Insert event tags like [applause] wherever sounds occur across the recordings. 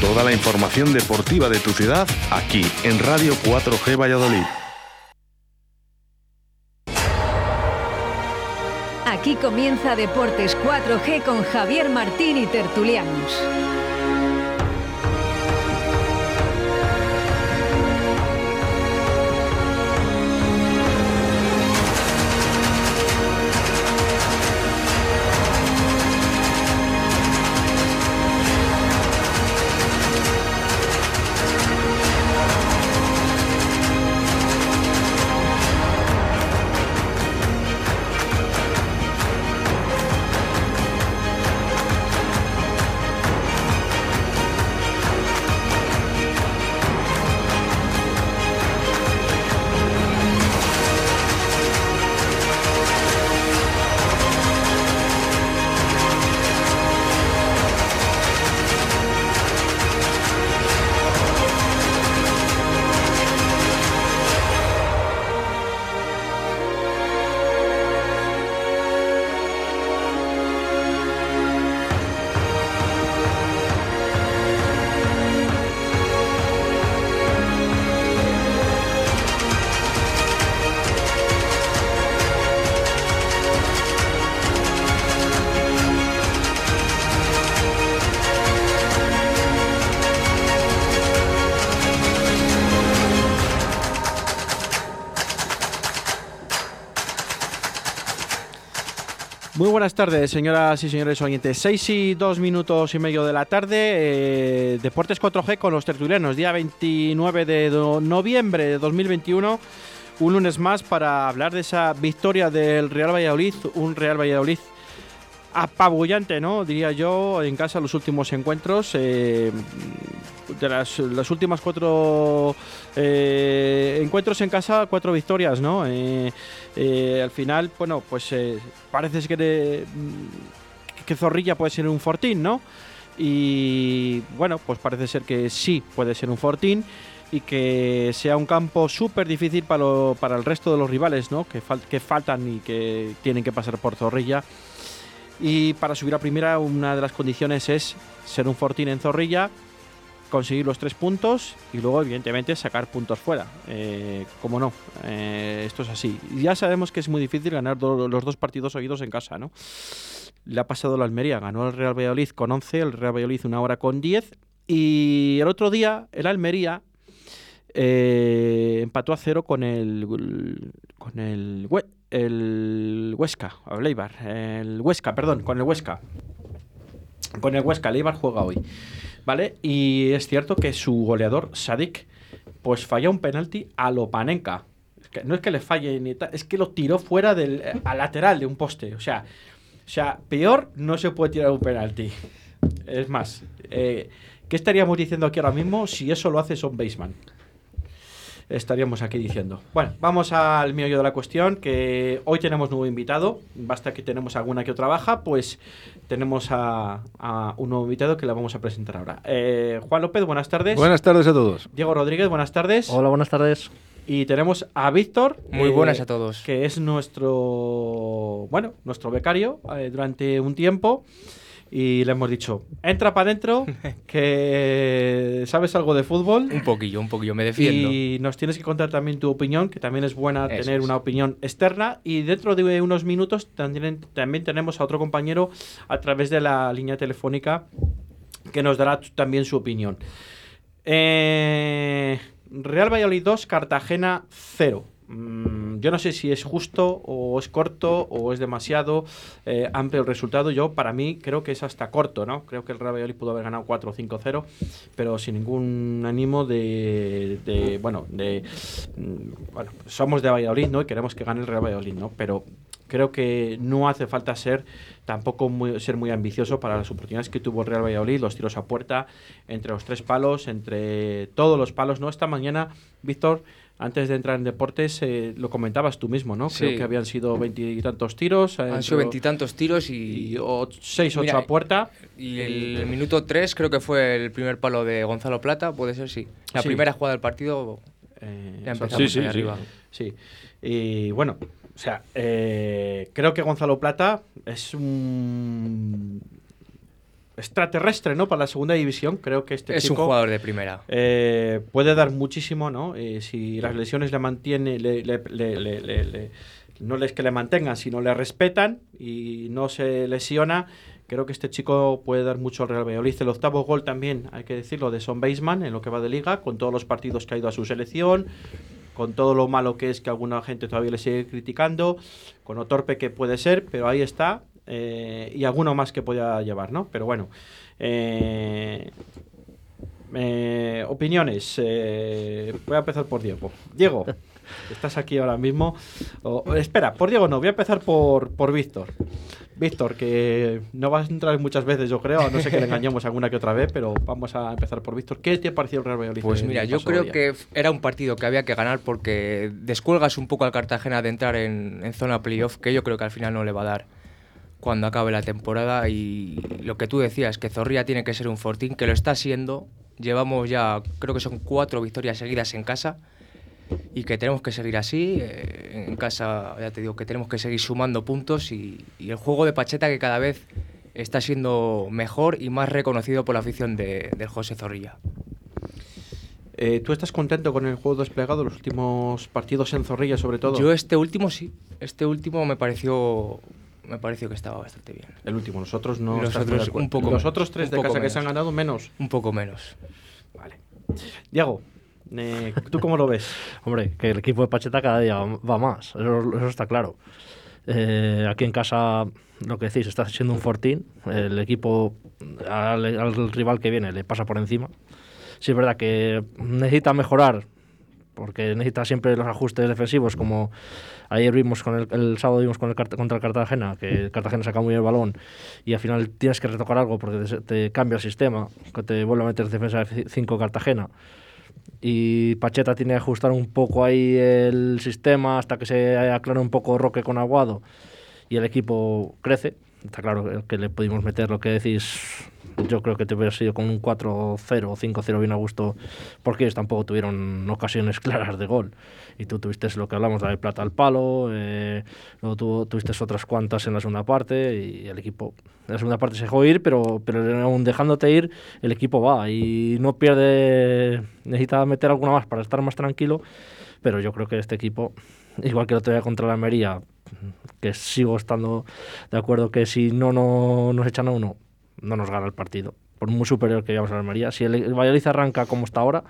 Toda la información deportiva de tu ciudad aquí en Radio 4G Valladolid. Aquí comienza Deportes 4G con Javier Martín y Tertulianos. Buenas tardes, señoras y señores oyentes. Seis y dos minutos y medio de la tarde. eh, Deportes 4G con los tertulianos. Día 29 de noviembre de 2021. Un lunes más para hablar de esa victoria del Real Valladolid. Un Real Valladolid apabullante, ¿no? Diría yo, en casa los últimos encuentros. eh, de las, últimas cuatro eh, encuentros en casa, cuatro victorias, ¿no? Eh, al final, bueno, pues parece que, de- que Zorrilla puede ser un fortín, ¿no? Y bueno, pues parece ser que sí puede ser un fortín y que sea un campo súper difícil para, el resto de los rivales, ¿no? Que, que faltan y que tienen que pasar por Zorrilla. Y para subir a primera, una de las condiciones es ser un fortín en Zorrilla, conseguir los tres puntos y luego, evidentemente, sacar puntos fuera. Eh, como no, eh, esto es así. Ya sabemos que es muy difícil ganar los dos partidos seguidos en casa, ¿no? Le ha pasado la Almería, ganó el Real Valladolid con 11, el Real Valladolid una hora con 10 y el otro día el Almería eh, empató a cero con el con el, el Huesca, o el Eibar, el Huesca, perdón, con el Huesca. Con el Huesca, el Eibar juega hoy. ¿Vale? Y es cierto que su goleador, Sadik, pues falla un penalti a lo Panenka. Es que no es que le falle ni tal, es que lo tiró fuera del al lateral de un poste. O sea, o sea, peor no se puede tirar un penalti. Es más, eh, ¿qué estaríamos diciendo aquí ahora mismo si eso lo hace Son Baseman? Estaríamos aquí diciendo. Bueno, vamos al meollo de la cuestión, que hoy tenemos nuevo invitado. Basta que tenemos alguna que otra baja, pues tenemos a, a un nuevo invitado que le vamos a presentar ahora. Eh, Juan López, buenas tardes. Buenas tardes a todos. Diego Rodríguez, buenas tardes. Hola, buenas tardes. Y tenemos a Víctor. Muy eh, buenas a todos. Que es nuestro, bueno, nuestro becario eh, durante un tiempo. Y le hemos dicho, entra para adentro, [laughs] que sabes algo de fútbol. Un poquillo, un poquillo, me defiendo. Y nos tienes que contar también tu opinión, que también es buena Eso tener es. una opinión externa. Y dentro de unos minutos también, también tenemos a otro compañero a través de la línea telefónica que nos dará también su opinión. Eh, Real Valladolid 2, Cartagena 0. Mm, yo no sé si es justo o es corto o es demasiado eh, amplio el resultado. Yo, para mí, creo que es hasta corto, ¿no? Creo que el Real Valladolid pudo haber ganado 4 o 5-0, pero sin ningún ánimo de, de, bueno, de, mm, bueno, somos de Valladolid, ¿no? Y queremos que gane el Real Valladolid, ¿no? Pero creo que no hace falta ser tampoco muy, ser muy ambicioso para las oportunidades que tuvo el Real Valladolid, los tiros a puerta, entre los tres palos, entre todos los palos, ¿no? Esta mañana, Víctor, antes de entrar en deportes, eh, lo comentabas tú mismo, ¿no? Creo Sí. que habían sido veintitantos tiros. Han sido veintitantos tiros y, seis, ocho a puerta. y el minuto 3 creo que fue el primer palo de Gonzalo Plata, puede ser, sí. La Sí. primera jugada del partido Eh, ya empezamos sí, ahí sí. arriba. Sí. Y bueno, o sea, eh, creo que Gonzalo Plata es un extraterrestre, ¿no? Para la segunda división. Creo que este es chico un jugador de primera. eh, puede dar muchísimo, ¿no? Eh, si las lesiones le mantiene, le, le- le- le- le- le- no es que le mantengan, sino le respetan y no se lesiona. Creo que este chico puede dar mucho al Real Valladolid. El octavo gol también, hay que decirlo, de Son Baseman en lo que va de liga, con todos los partidos que ha ido a su selección, con todo lo malo que es que alguna gente todavía le sigue criticando, con lo torpe que puede ser, pero ahí está. Eh, y alguno más que pueda llevar, ¿no? Pero bueno. eh, eh, opiniones. voy a empezar por Diego. Diego, [laughs] estás aquí ahora mismo. Espera, por Diego no, voy a empezar por, por Víctor. Víctor, que no vas a entrar muchas veces, yo creo. No sé que le engañamos [laughs] alguna que otra vez, pero vamos a empezar por Víctor. ¿Qué te ha parecido el Real Valladolid? Pues mira, yo creo que era un partido que había que ganar porque descuelgas un poco al Cartagena de entrar en, en zona playoff, que yo creo que al final no le va a dar cuando acabe la temporada. Y lo que tú decías, que Zorrilla tiene que ser un fortín, que lo está siendo. Llevamos ya, creo que son cuatro victorias seguidas en casa y que tenemos que seguir así. eh, en casa, ya te digo, que tenemos que seguir sumando puntos y, y el juego de Pacheta que cada vez está siendo mejor y más reconocido por la afición de, del José Zorrilla. Eh, ¿Tú estás contento con el juego desplegado, los últimos partidos en Zorrilla, sobre todo? Yo este último sí, este último me pareció me pareció que estaba bastante bien. El último, nosotros no. Los otros un poco Los menos, otros tres un de casa que se han ganado, menos. Un poco menos. Vale. Diego, eh, ¿tú cómo lo ves? Hombre, que el equipo de Pacheta cada día va más, eso, eso está claro. Eh, aquí en casa, lo que decís, está siendo un fortín. El equipo al, al rival que viene le pasa por encima. Sí, es verdad que necesita mejorar, porque necesita siempre los ajustes defensivos, como ayer vimos con el, el sábado vimos con el, contra el Cartagena, que el Cartagena saca muy bien el balón y al final tienes que retocar algo porque te, te cambia el sistema, que te vuelve a meter defensa de 5 Cartagena y Pacheta tiene que ajustar un poco ahí el sistema hasta que se aclare un poco Roque con Aguado y el equipo crece. Está claro que le pudimos meter lo que decís. Yo creo que te hubiera sido con un 4-0 o 5-0 bien a gusto, porque ellos tampoco tuvieron ocasiones [laughs] claras de gol. Y tú tuviste lo que hablamos, la de plata al palo, eh, luego tú, tuviste otras cuantas en la segunda parte y el equipo en la segunda parte se dejó ir, pero, pero aún dejándote ir, el equipo va y no pierde, necesita meter alguna más para estar más tranquilo, pero yo creo que este equipo, igual que el otro día contra la Almería, que sigo estando de acuerdo que si no, no nos echan a uno, no nos gana el partido, por muy superior que llevamos a la Almería. Si el, el Valladolid arranca como está ahora,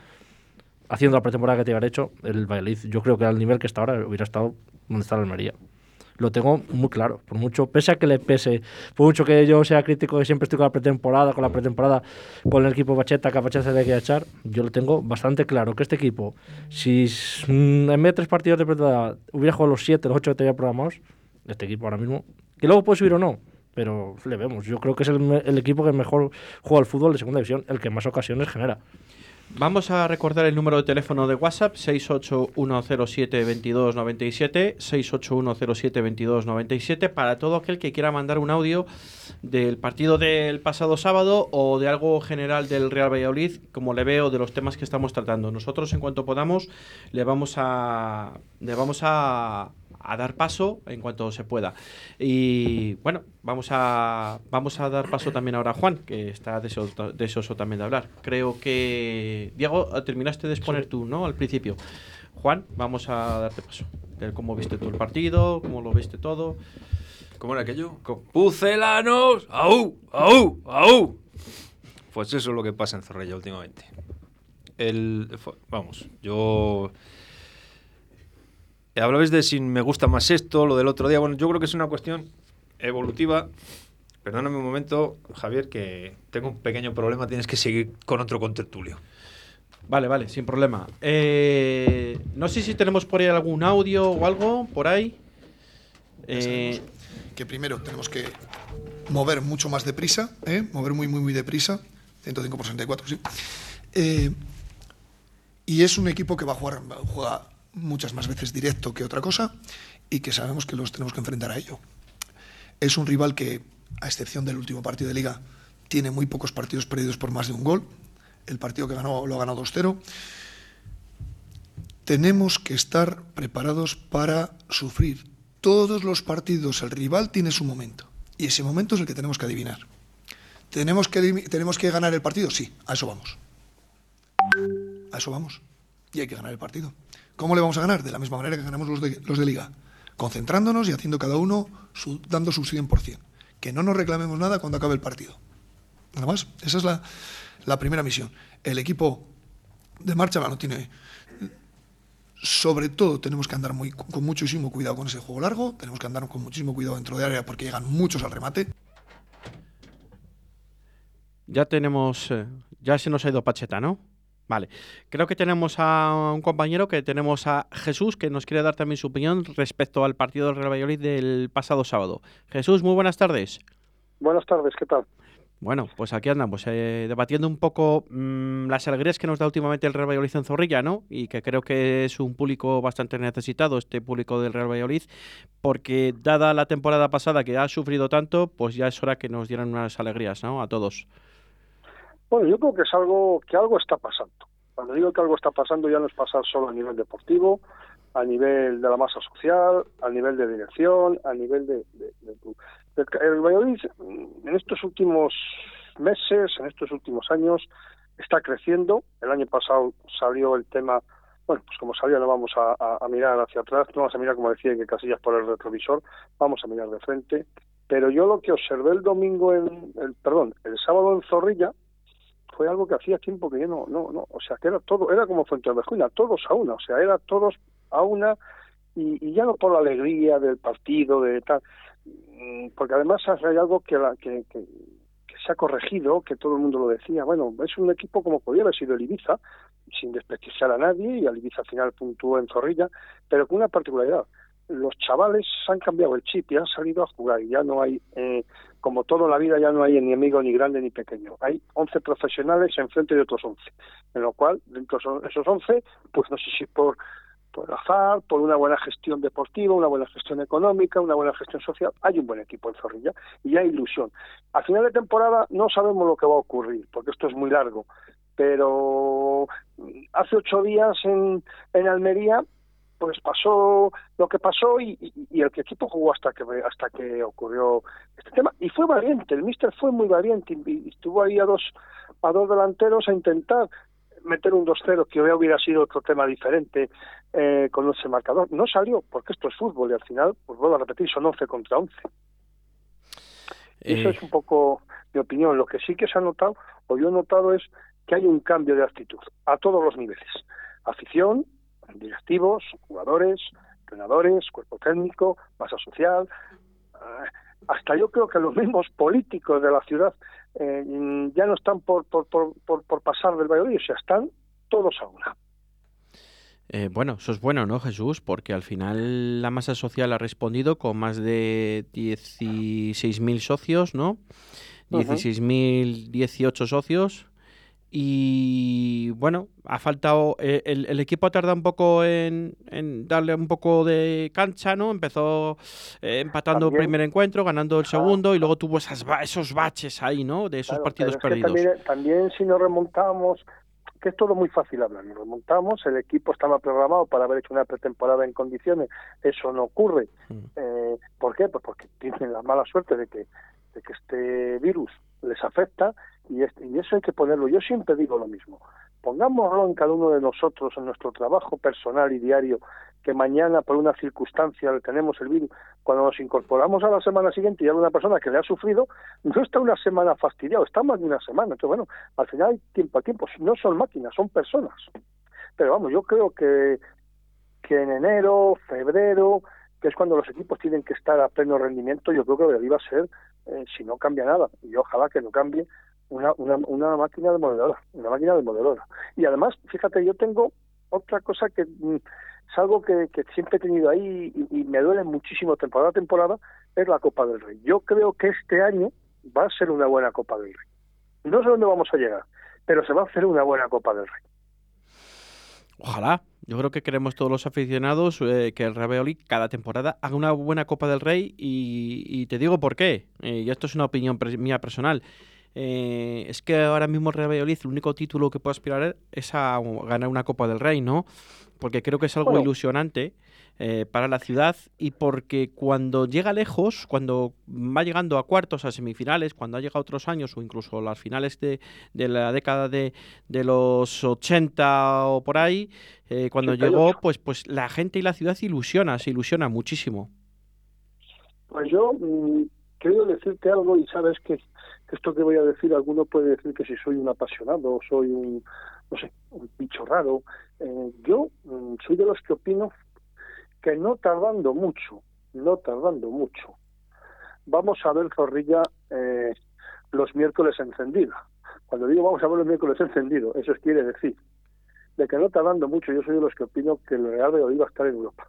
haciendo la pretemporada que te hubiera hecho, el Valladolid, yo creo que al nivel que está ahora hubiera estado donde está la Almería. Lo tengo muy claro, por mucho, pese a que le pese, por mucho que yo sea crítico y siempre estoy con la pretemporada, con la pretemporada, con el equipo Bacheta, que a Bacheta se le quiere echar, yo lo tengo bastante claro que este equipo, si en vez de tres partidos de pretemporada hubiera jugado los siete, los ocho que tenía programados, este equipo ahora mismo, que luego puede subir o no, pero le vemos. Yo creo que es el, equipo que mejor juega al fútbol de segunda división, el que más ocasiones genera. Vamos a recordar el número de teléfono de WhatsApp 681072297 681072297 para todo aquel que quiera mandar un audio del partido del pasado sábado o de algo general del Real Valladolid, como le veo de los temas que estamos tratando. Nosotros en cuanto podamos le vamos a le vamos a a dar paso en cuanto se pueda. Y bueno, vamos a vamos a dar paso también ahora a Juan, que está deseoso, deseoso también de hablar. Creo que Diego terminaste de exponer tú, ¿no? Al principio. Juan, vamos a darte paso. De cómo viste tú el partido, cómo lo viste todo. ¿Cómo era aquello? ¡Pucelanos! ¡Au! ¡Au! ¡Au! Pues eso es lo que pasa en Zorrilla últimamente. El, vamos, yo... Hablabais de si me gusta más esto, lo del otro día. Bueno, yo creo que es una cuestión evolutiva. Perdóname un momento, Javier, que tengo un pequeño problema. Tienes que seguir con otro contertulio. Vale, vale, sin problema. Eh, no sé si tenemos por ahí algún audio o algo por ahí. Eh, que primero tenemos que mover mucho más deprisa, ¿eh? mover muy, muy, muy deprisa, 105 por 64, sí. Eh, y es un equipo que va a jugar, juega muchas más veces directo que otra cosa y que sabemos que los tenemos que enfrentar a ello. Es un rival que, a excepción del último partido de liga, tiene muy pocos partidos perdidos por más de un gol. El partido que ganó lo ha ganado 2-0. Tenemos que estar preparados para sufrir todos los partidos. El rival tiene su momento y ese momento es el que tenemos que adivinar. ¿Tenemos que, ¿Tenemos que ganar el partido? Sí, a eso vamos. A eso vamos. Y hay que ganar el partido. ¿Cómo le vamos a ganar? De la misma manera que ganamos los de, los de liga. Concentrándonos y haciendo cada uno su, dando su 100%. Que no nos reclamemos nada cuando acabe el partido. Nada más. Esa es la, la primera misión. El equipo de marcha no tiene sobre todo tenemos que andar muy, con muchísimo cuidado con ese juego largo, tenemos que andar con muchísimo cuidado dentro de área porque llegan muchos al remate. Ya tenemos, eh, ya se nos ha ido Pacheta, ¿no? Vale, creo que tenemos a un compañero que tenemos a Jesús que nos quiere dar también su opinión respecto al partido del Real Valladolid del pasado sábado. Jesús, muy buenas tardes. Buenas tardes, ¿qué tal? Bueno, pues aquí andamos, eh, debatiendo un poco mm, las alegrías que nos da últimamente el Real Valladolid en Zorrilla, ¿no? Y que creo que es un público bastante necesitado, este público del Real Valladolid, porque dada la temporada pasada que ha sufrido tanto, pues ya es hora que nos dieran unas alegrías, ¿no? A todos. Bueno, yo creo que es algo que algo está pasando. Cuando digo que algo está pasando ya no es pasar solo a nivel deportivo, a nivel de la masa social, a nivel de dirección, a nivel de, El Valladolid en estos últimos meses, en estos últimos años, está creciendo. El año pasado salió el tema, bueno, pues como salió no vamos a, mirar hacia atrás, no vamos a mirar como decía que Casillas por el retrovisor, vamos a mirar de frente. Pero yo lo que observé el domingo en, el, perdón, el sábado en Zorrilla, fue algo que hacía tiempo que yo no, no, no, o sea, que era todo, era como Fuente de todos a una, o sea, era todos a una y, ya no por la alegría del partido, de tal, mm, porque además hay algo que, la, que, se ha corregido, que todo el mundo lo decía, bueno, es un equipo como podía haber sido el Ibiza, sin desprestigiar a nadie, y el Ibiza al final puntuó en Zorrilla, pero con una particularidad, los chavales han cambiado el chip y han salido a jugar y ya no hay, eh, como todo en la vida, ya no hay ni amigo ni grande ni pequeño. Hay 11 profesionales en frente de otros 11, en lo cual, dentro de esos 11, pues no sé si por, por azar, por una buena gestión deportiva, una buena gestión económica, una buena gestión social, hay un buen equipo en Zorrilla y hay ilusión. A final de temporada no sabemos lo que va a ocurrir, porque esto es muy largo, pero hace ocho días en, en Almería pues pasó lo que pasó y, el equipo jugó hasta que hasta que ocurrió este tema. Y fue valiente el míster fue muy valiente y, estuvo ahí a dos a dos delanteros a intentar meter un 2-0 que hubiera sido otro tema diferente eh, con ese marcador. No salió porque esto es fútbol y al final pues vuelvo a repetir son 11 contra 11 eso eh. es un poco mi opinión. Lo que sí que se ha notado o yo he notado es que hay un cambio de actitud a todos los niveles. Afición directivos, jugadores, entrenadores, cuerpo técnico, masa social, eh, hasta yo creo que los mismos políticos de la ciudad eh, ya no están por, por, por, por, pasar del Valladolid, o sea, están todos a una. Eh, bueno, eso es bueno, ¿no, Jesús? Porque al final la masa social ha respondido con más de 16.000 socios, ¿no? 16.018 socios y bueno, ha faltado. Eh, el, equipo ha tardado un poco en, darle un poco de cancha, ¿no? Empezó eh, empatando el primer encuentro, ganando el segundo, y luego tuvo esas, esos baches ahí, ¿no? De esos partidos perdidos. también, si nos remontamos, que es todo muy fácil hablar, nos remontamos, el equipo estaba programado para haber hecho una pretemporada en condiciones, eso no ocurre. Mm. Eh, ¿Por qué? Pues porque tienen la mala suerte de que, de que este virus les afecta y, este, y eso hay que ponerlo. Yo siempre digo lo mismo. Pongámoslo en cada uno de nosotros, en nuestro trabajo personal y diario, que mañana por una circunstancia tenemos el virus, cuando nos incorporamos a la semana siguiente y hay una persona que le ha sufrido, no está una semana fastidiado, está más de una semana. Entonces, bueno, al final hay tiempo a tiempo. No son máquinas, son personas. Pero vamos, yo creo que, que en enero, febrero, que es cuando los equipos tienen que estar a pleno rendimiento, yo creo que debería ser, eh, si no cambia nada, y ojalá que no cambie, una, una, una máquina demoledora, una máquina demoledora. Y además, fíjate, yo tengo otra cosa que mm, es algo que, que, siempre he tenido ahí y, me duele muchísimo temporada a temporada, es la Copa del Rey. Yo creo que este año va a ser una buena Copa del Rey. No sé dónde vamos a llegar, pero se va a hacer una buena Copa del Rey. Ojalá. Yo creo que queremos todos los aficionados eh, que el Real cada temporada haga una buena Copa del Rey y, te digo por qué. Eh, y esto es una opinión mía personal. Eh, es que ahora mismo Real Valladolid el único título que puede aspirar es a ganar una Copa del Rey, ¿no? Porque creo que es algo ilusionante eh, para la ciudad y porque cuando llega lejos, cuando va llegando a cuartos, a semifinales, cuando ha llegado otros años o incluso las finales de, de la década de, de, los 80 o por ahí, eh, cuando llegó, pues, pues la gente y la ciudad ilusiona, se ilusiona muchísimo. Pues yo mmm, quiero decirte algo y sabes que esto que voy a decir, alguno puede decir que si soy un apasionado, soy un, no sé, un bicho raro. Eh, yo mmm, soy de los que opino que no tardando mucho, no tardando mucho, vamos a ver Zorrilla eh, los miércoles encendido. Cuando digo vamos a ver los miércoles encendido, eso quiere decir de que no tardando mucho, yo soy de los que opino que el Real Valladolid va a estar en Europa.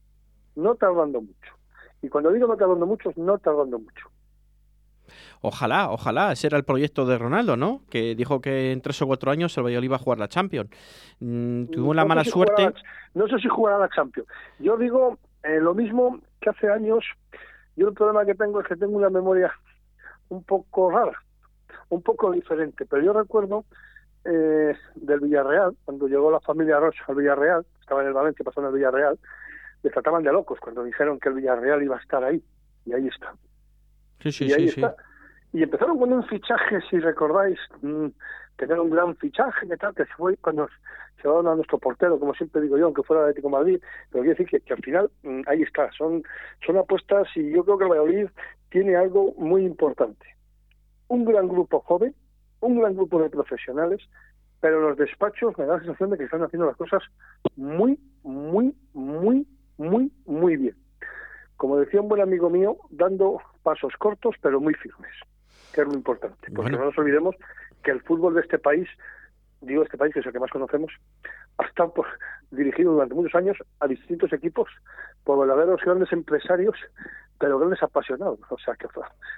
No tardando mucho. Y cuando digo no tardando mucho, no tardando mucho. Ojalá, ojalá. Ese era el proyecto de Ronaldo, ¿no? Que dijo que en tres o cuatro años el Valladolid iba a jugar la Champions. Mm, tuvo la mala si suerte. la- no sé si jugará la Champions. Yo digo eh, lo mismo que hace años. Yo el problema que tengo es que tengo una memoria un poco rara, un poco diferente. Pero yo recuerdo eh, del Villarreal, cuando llegó la familia Rocha al Villarreal, estaba en el Valencia, pasó en el Villarreal, les trataban de locos cuando dijeron que el Villarreal iba a estar ahí. Y ahí está. Sí, sí, y ahí sí, está. Y empezaron con un fichaje, si recordáis, mm, tener un gran fichaje, que tal, que fue cuando llevaron a nuestro portero, como siempre digo yo, aunque fuera de Atlético de Madrid, pero quiero decir que, que al final mm, ahí está, son, son apuestas y yo creo que el Valladolid tiene algo muy importante. Un gran grupo joven, un gran grupo de profesionales, pero los despachos me da la sensación de que están haciendo las cosas muy, muy, muy, muy, muy bien. Como decía un buen amigo mío, dando pasos cortos pero muy firmes, que es lo importante. Porque Bueno. no nos olvidemos que el fútbol de este país, digo este país que es el que más conocemos, ha estado pues, dirigido durante muchos años a distintos equipos por verdaderos grandes empresarios, pero grandes apasionados. O sea, que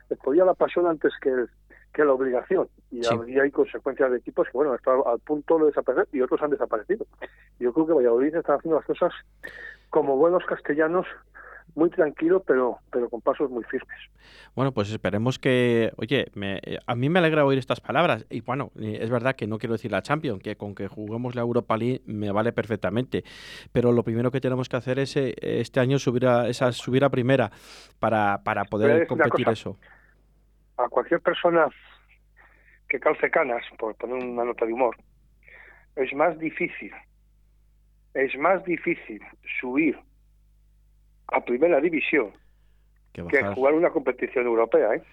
les podía la pasión antes que, el- que la obligación. Y, Sí. hay consecuencias de equipos que, bueno, están al punto de desaparecer y otros han desaparecido. Yo creo que Valladolid está haciendo las cosas como buenos castellanos, muy tranquilo, pero, pero con pasos muy firmes. Bueno, pues esperemos que, oye, me- a mí me alegra oír estas palabras. Y bueno, eh, es verdad que no quiero decir la Champions, que con que juguemos la Europa League me vale perfectamente. Pero lo primero que tenemos que hacer es eh, este año subir a, esa, subir a primera para, para poder competir eso. a cualquier persona que calce canas, por poner una nota de humor, es más difícil, es más difícil subir a primera división Que jugar una competición europea, ¿eh?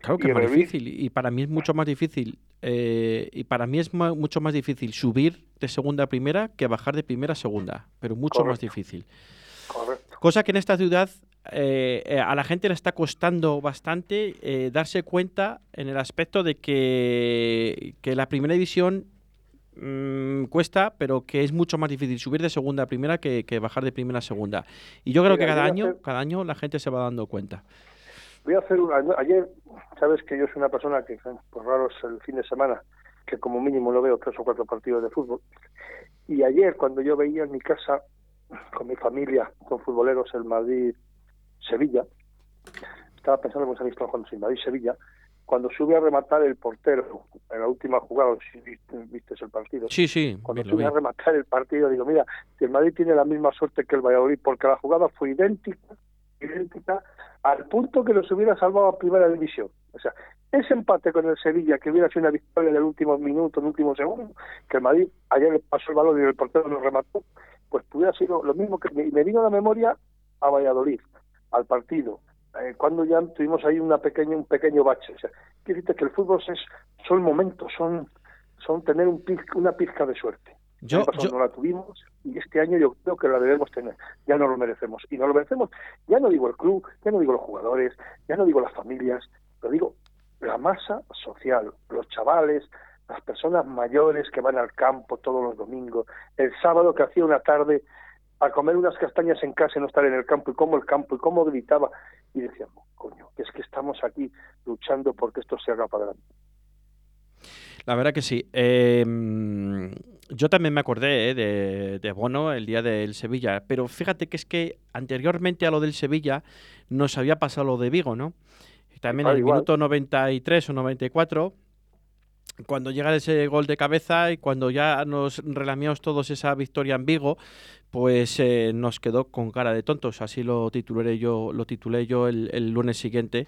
Claro que y es más difícil. Y para mí es mucho más difícil. eh, y para mí es mucho más difícil subir de segunda a primera que bajar de primera a segunda. Pero mucho más difícil. Correcto. Cosa que en esta ciudad eh, eh, a la gente le está costando bastante eh, darse cuenta en el aspecto de que, que la primera división mm, cuesta, pero que es mucho más difícil subir de segunda a primera que, que bajar de primera a segunda. Y yo creo Mira, que cada año, hacer- cada año la gente se va dando cuenta. Voy a hacer una... Ayer, sabes que yo soy una persona que, pues raro es el fin de semana, que como mínimo no veo tres o cuatro partidos de fútbol. Y ayer, cuando yo veía en mi casa, con mi familia, con futboleros, el Madrid-Sevilla, estaba pensando que se ha visto cuando sin Madrid-Sevilla, cuando sube a rematar el portero en la última jugada, si viste, viste el partido, Sí, sí, cuando sube a rematar el partido, digo, mira, si el Madrid tiene la misma suerte que el Valladolid, porque la jugada fue idéntica, idéntica, al punto que los hubiera salvado a primera división. O sea, ese empate con el Sevilla, que hubiera sido una victoria en el último minuto, en el último segundo, que el Madrid ayer le pasó el balón y el portero lo remató, pues hubiera sido lo mismo que me, me vino a la memoria a Valladolid, al partido, eh, cuando ya tuvimos ahí una pequeña, un pequeño bache. O sea, quiere decirte que el fútbol es, son momentos, son, son tener un piz- una pizca de suerte. Yo, yo- no la tuvimos y este año yo creo que la debemos tener. Ya no lo merecemos. Y no lo merecemos, ya no digo el club, ya no digo los jugadores, ya no digo las familias, lo digo la masa social, los chavales, las personas mayores que van al campo todos los domingos, el sábado que hacía una tarde a comer unas castañas en casa y no estar en el campo, y cómo el campo, y cómo gritaba, y decíamos, coño, que es que estamos aquí luchando porque esto se haga para adelante. La verdad que sí. Eh, yo también me acordé eh, de, de Bono el día del Sevilla, pero fíjate que es que anteriormente a lo del Sevilla nos había pasado lo de Vigo, ¿no? También en Igual, el igual. minuto 93 o 94 cuando llega ese gol de cabeza y cuando ya nos relamiamos todos esa victoria en Vigo, pues eh, nos quedó con cara de tontos. Así lo titulé yo, lo titulé yo el, lunes siguiente.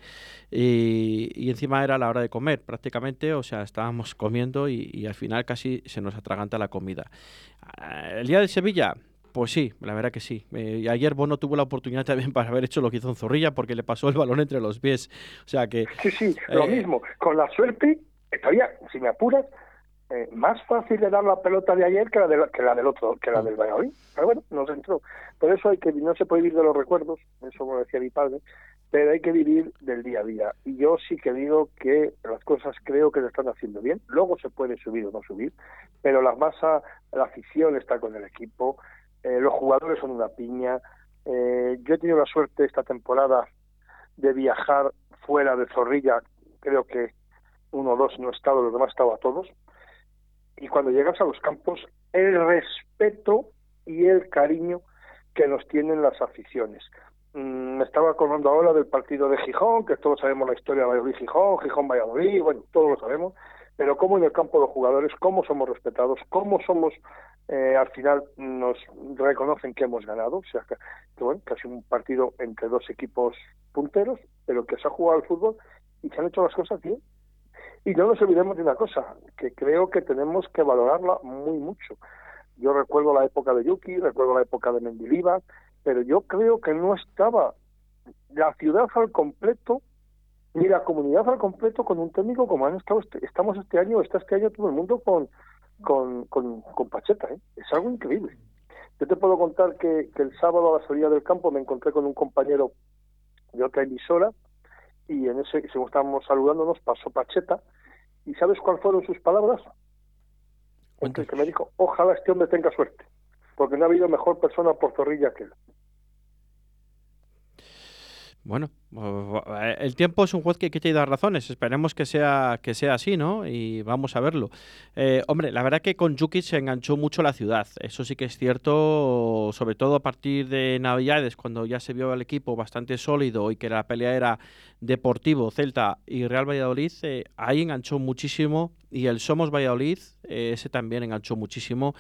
Y, encima era la hora de comer, prácticamente. O sea, estábamos comiendo y, al final casi se nos atraganta la comida. Ah, el día de Sevilla, pues sí, la verdad que sí. Eh, ayer Bono tuvo la oportunidad también para haber hecho lo que hizo en Zorrilla porque le pasó el balón entre los pies. O sea que. Sí, sí, lo eh, mismo. Con la suerte, todavía, si me apuras, eh, más fácil de dar la pelota de ayer que la, de, que la del otro, que la del Valladolid. Pero bueno, nos entró. Por eso hay que no se puede vivir de los recuerdos, eso como decía mi padre, pero hay que vivir del día a día. Y yo sí que digo que las cosas creo que se están haciendo bien. Luego se puede subir o no subir, pero la masa, la afición está con el equipo, eh, los jugadores son una piña. Eh, yo he tenido la suerte esta temporada de viajar fuera de Zorrilla, creo que uno o dos no he estado, los demás he estado a todos. Y cuando llegas a los campos, el respeto y el cariño que nos tienen las aficiones. Mm, me estaba acordando ahora del partido de Gijón, que todos sabemos la historia de Valladolid-Gijón, Gijón-Valladolid, bueno, todos lo sabemos, pero cómo en el campo los jugadores, cómo somos respetados, cómo somos, eh, al final nos reconocen que hemos ganado, o sea, que, que bueno, casi un partido entre dos equipos punteros, pero que se ha jugado al fútbol y se han hecho las cosas bien, y no nos olvidemos de una cosa, que creo que tenemos que valorarla muy mucho. Yo recuerdo la época de Yuki, recuerdo la época de Mendilibar, pero yo creo que no estaba la ciudad al completo ni la comunidad al completo con un técnico como han estado este, estamos este año, está este año todo el mundo con con, con, con Pacheta, ¿eh? es algo increíble. Yo te puedo contar que, que el sábado a la salida del campo me encontré con un compañero de otra emisora y en ese, según estábamos saludándonos, pasó Pacheta. ¿Y sabes cuáles fueron sus palabras? Entonces, que me dijo, ojalá este hombre tenga suerte, porque no ha habido mejor persona por Zorrilla que él. Bueno, el tiempo es un juez que, que te da razones. Esperemos que sea que sea así, ¿no? Y vamos a verlo. Eh, hombre, la verdad que con Jukic se enganchó mucho la ciudad. Eso sí que es cierto, sobre todo a partir de Navidades, cuando ya se vio el equipo bastante sólido y que la pelea era Deportivo, Celta y Real Valladolid. Eh, ahí enganchó muchísimo y el Somos Valladolid, eh, ese también enganchó muchísimo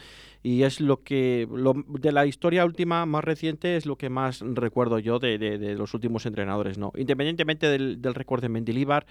y es lo que, de la historia última más reciente, es lo que más recuerdo yo de, de, los últimos entrenadores, ¿no? Independientemente del, del récord de Mendilibar,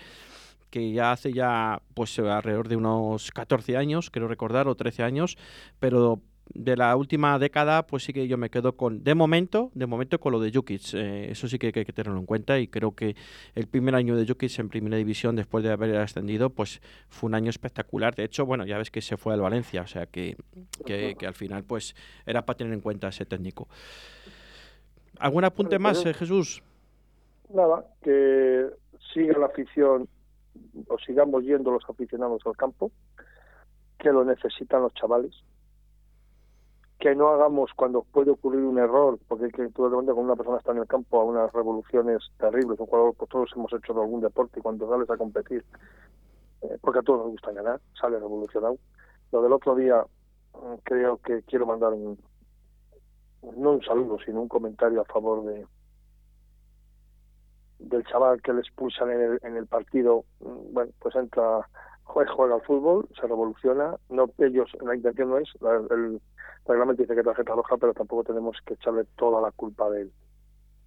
que ya hace ya pues alrededor de unos 14 años, quiero recordar, o 13 años, pero de la última década, pues sí que yo me quedo con, de momento, de momento con lo de Jukic. Eh, eso sí que, hay que tenerlo en cuenta y creo que el primer año de Jukic en primera división, después de haber ascendido, pues fue un año espectacular. De hecho, bueno, ya ves que se fue al Valencia, o sea que, que, al final, pues era para tener en cuenta ese técnico. ¿Algún apunte más, eh, Jesús? Nada, que siga la afición o sigamos yendo los aficionados al campo, que lo necesitan los chavales que no hagamos cuando puede ocurrir un error, porque que tú cuando una persona está en el campo a unas revoluciones terribles, un jugador, pues todos hemos hecho algún deporte y cuando sales a competir, eh, porque a todos nos gusta ganar, sale revolucionado. Lo del otro día, mm, creo que quiero mandar un, no un saludo, sino un comentario a favor de del chaval que le expulsan en el, en el partido, bueno, pues entra, juega, juega al fútbol, se revoluciona, no ellos, la intención no es, el, reglamento dice que tarjeta roja, pero tampoco tenemos que echarle toda la culpa del,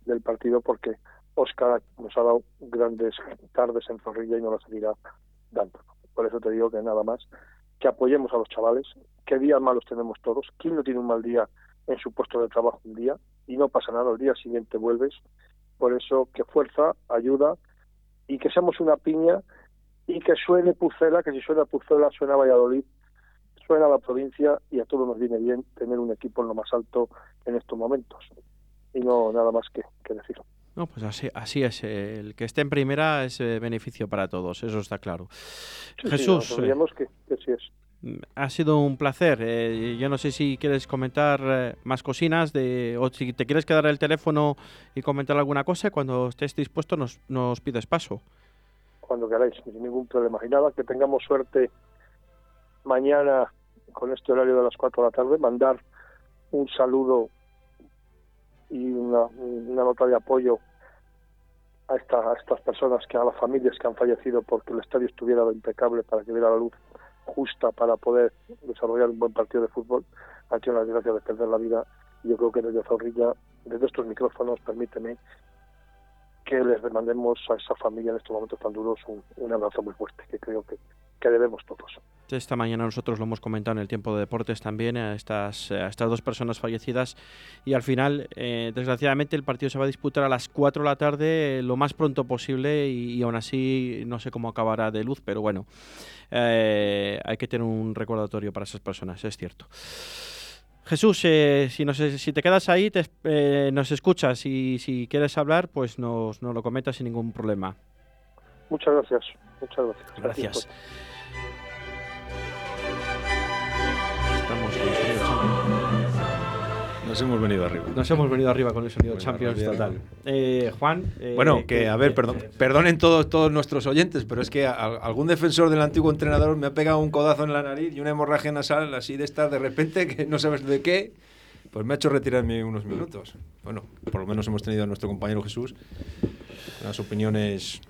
del partido porque Oscar nos ha dado grandes tardes en Zorrilla y no las seguirá dando. Por eso te digo que nada más que apoyemos a los chavales, que días malos tenemos todos, ¿quién no tiene un mal día en su puesto de trabajo un día? Y no pasa nada, el día siguiente vuelves. Por eso que fuerza, ayuda y que seamos una piña y que suene Pucela, que si suena Pucela suena Valladolid suena la provincia y a todos nos viene bien tener un equipo en lo más alto en estos momentos. Y no nada más que, decir. No, pues así, así es. El que esté en primera es eh, beneficio para todos, eso está claro. Jesús. Sí, no, que, que sí es. Ha sido un placer. Eh, yo no sé si quieres comentar eh, más cocinas de, o si te quieres quedar el teléfono y comentar alguna cosa. Cuando estés dispuesto nos, nos pides paso. Cuando queráis, sin ningún problema. Y nada, que tengamos suerte mañana con este horario de las 4 de la tarde, mandar un saludo y una, nota de apoyo a, esta, a estas personas, que a las familias que han fallecido porque el estadio estuviera impecable para que viera la luz justa para poder desarrollar un buen partido de fútbol, han tenido la desgracia de perder la vida. Y yo creo que desde Zorrilla, desde estos micrófonos, permíteme que les demandemos a esa familia en estos momentos tan duros un, un abrazo muy fuerte, que creo que, que debemos todos. Esta mañana nosotros lo hemos comentado en el tiempo de deportes también, a estas, a estas dos personas fallecidas. Y al final, eh, desgraciadamente, el partido se va a disputar a las 4 de la tarde, lo más pronto posible. Y, y aún así, no sé cómo acabará de luz, pero bueno, eh, hay que tener un recordatorio para esas personas, es cierto. Jesús, eh, si, nos, si te quedas ahí, te, eh, nos escuchas y si quieres hablar, pues nos, nos lo comentas sin ningún problema. Muchas gracias. Muchas gracias. Gracias. Nos hemos venido arriba. Nos hemos venido arriba con el sonido Bueno, Champions total. Eh, Juan. eh, Bueno, ¿qué- que a ver, perdón, perdonen todos, todos nuestros oyentes, pero es que a- algún defensor del antiguo entrenador me ha pegado un codazo en la nariz y una hemorragia nasal así de estar de repente que no sabes de qué, pues me ha hecho retirarme unos minutos. Bueno, por lo menos hemos tenido a nuestro compañero Jesús unas opiniones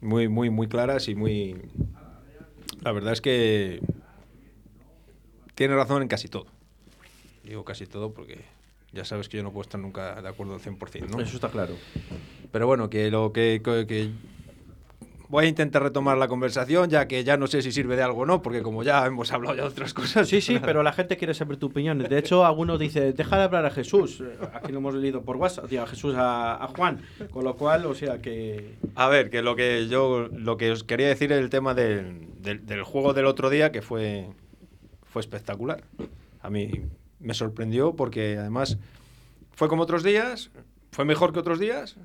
muy, muy, muy claras y muy... La verdad es que tiene razón en casi todo. Digo casi todo porque ya sabes que yo no puedo estar nunca de acuerdo al 100%, ¿no? Eso está claro. Pero bueno, que lo que, que- que- voy a intentar retomar la conversación, ya que ya no sé si sirve de algo o no, porque como ya hemos hablado ya de otras cosas. Sí, sí, pero la gente quiere saber tu opinión. De hecho, algunos dice, deja de hablar a Jesús. Eh, Aquí lo hemos leído por WhatsApp, digo, a Jesús, a, a Juan. Con lo cual, o sea que... A ver, que lo que yo lo que os quería decir es el tema del, del- del juego del otro día, que fue, fue espectacular. A mí me sorprendió porque además fue como otros días, fue mejor que otros días,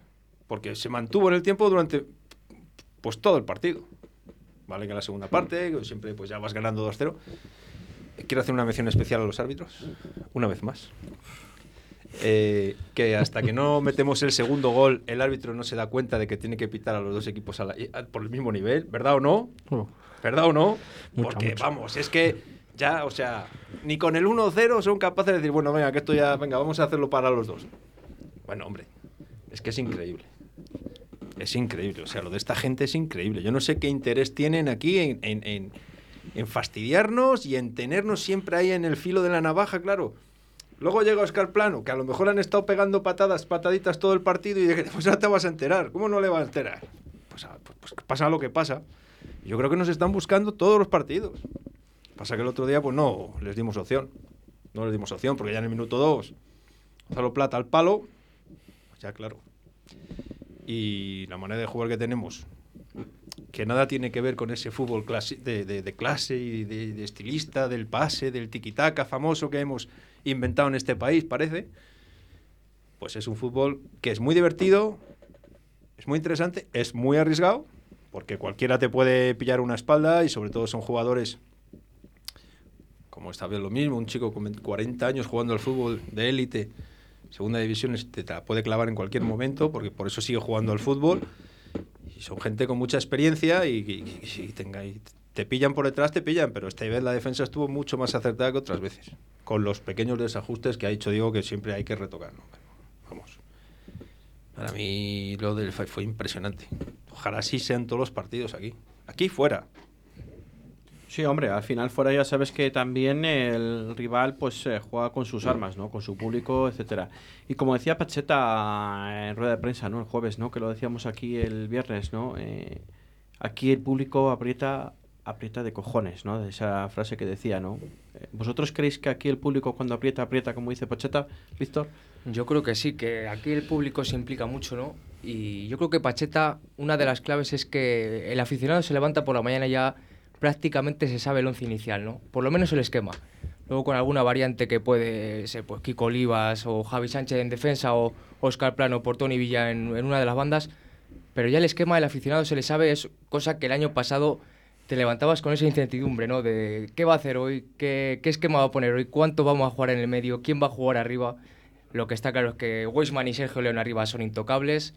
porque se mantuvo en el tiempo durante pues todo el partido. Vale, que en la segunda parte, siempre pues ya vas ganando 2-0. Quiero hacer una mención especial a los árbitros, una vez más. Eh, que hasta que no metemos el segundo gol, el árbitro no se da cuenta de que tiene que pitar a los dos equipos a la- a- por el mismo nivel, ¿verdad o no? ¿Verdad o no? Porque vamos, es que ya, o sea, ni con el 1-0 son capaces de decir, bueno, venga, que esto ya, venga, vamos a hacerlo para los dos. Bueno, hombre, es que es increíble. Es increíble, o sea, lo de esta gente es increíble. Yo no sé qué interés tienen aquí en, en- en- fastidiarnos y en tenernos siempre ahí en el filo de la navaja, claro. Luego llega Oscar Plano, que a lo mejor han estado pegando patadas, pataditas todo el partido y de [laughs] pues ahora te vas a enterar. ¿Cómo no le vas a enterar? Pues, ah, pues- pues pasa lo que pasa. Yo creo que nos están buscando todos los partidos. Pasa que el otro día, pues no les dimos opción. No les dimos opción, porque ya en el minuto 2, Gonzalo Plata al palo, pues ya claro. Y la manera de jugar que tenemos, que nada tiene que ver con ese fútbol de, de- clase y de, de estilista, del pase, del tiquitaca famoso que hemos inventado en este país, parece. Pues es un fútbol que es muy divertido, es muy interesante, es muy arriesgado, porque cualquiera te puede pillar una espalda y sobre todo son jugadores como esta vez lo mismo, un chico con 40 años jugando al fútbol de élite, segunda división, es- te la puede clavar en cualquier momento, porque por eso sigue jugando al fútbol. Y son gente con mucha experiencia y, y- y si tenga, y te pillan por detrás, te pillan, pero esta vez la defensa estuvo mucho más acertada que otras veces, con los pequeños desajustes que ha dicho Diego que siempre hay que retocar. ¿no? Vamos. Para mí lo del FAI fue impresionante. Ojalá así sean todos los partidos aquí. Aquí fuera. Sí, hombre, al final fuera ya sabes que también el rival pues eh, juega con sus armas, ¿no? Con su público, etcétera. Y como decía Pacheta en rueda de prensa, ¿no? El jueves, ¿no? Que lo decíamos aquí el viernes, ¿no? Eh, aquí el público aprieta aprieta de cojones, ¿no? De esa frase que decía, ¿no? Eh, ¿Vosotros creéis que aquí el público cuando aprieta, aprieta, como dice Pacheta, Víctor? Yo creo que sí, que aquí el público se implica mucho, ¿no? Y yo creo que Pacheta, una de las claves es que el aficionado se levanta por la mañana ya prácticamente se sabe el once inicial, ¿no? Por lo menos el esquema. Luego con alguna variante que puede ser pues Kiko Olivas o Javi Sánchez en defensa o Oscar Plano por Tony Villa en, una de las bandas. Pero ya el esquema del aficionado se le sabe, es cosa que el año pasado te levantabas con esa incertidumbre, ¿no? De qué va a hacer hoy, qué, qué esquema va a poner hoy, cuánto vamos a jugar en el medio, quién va a jugar arriba. Lo que está claro es que Weisman y Sergio León arriba son intocables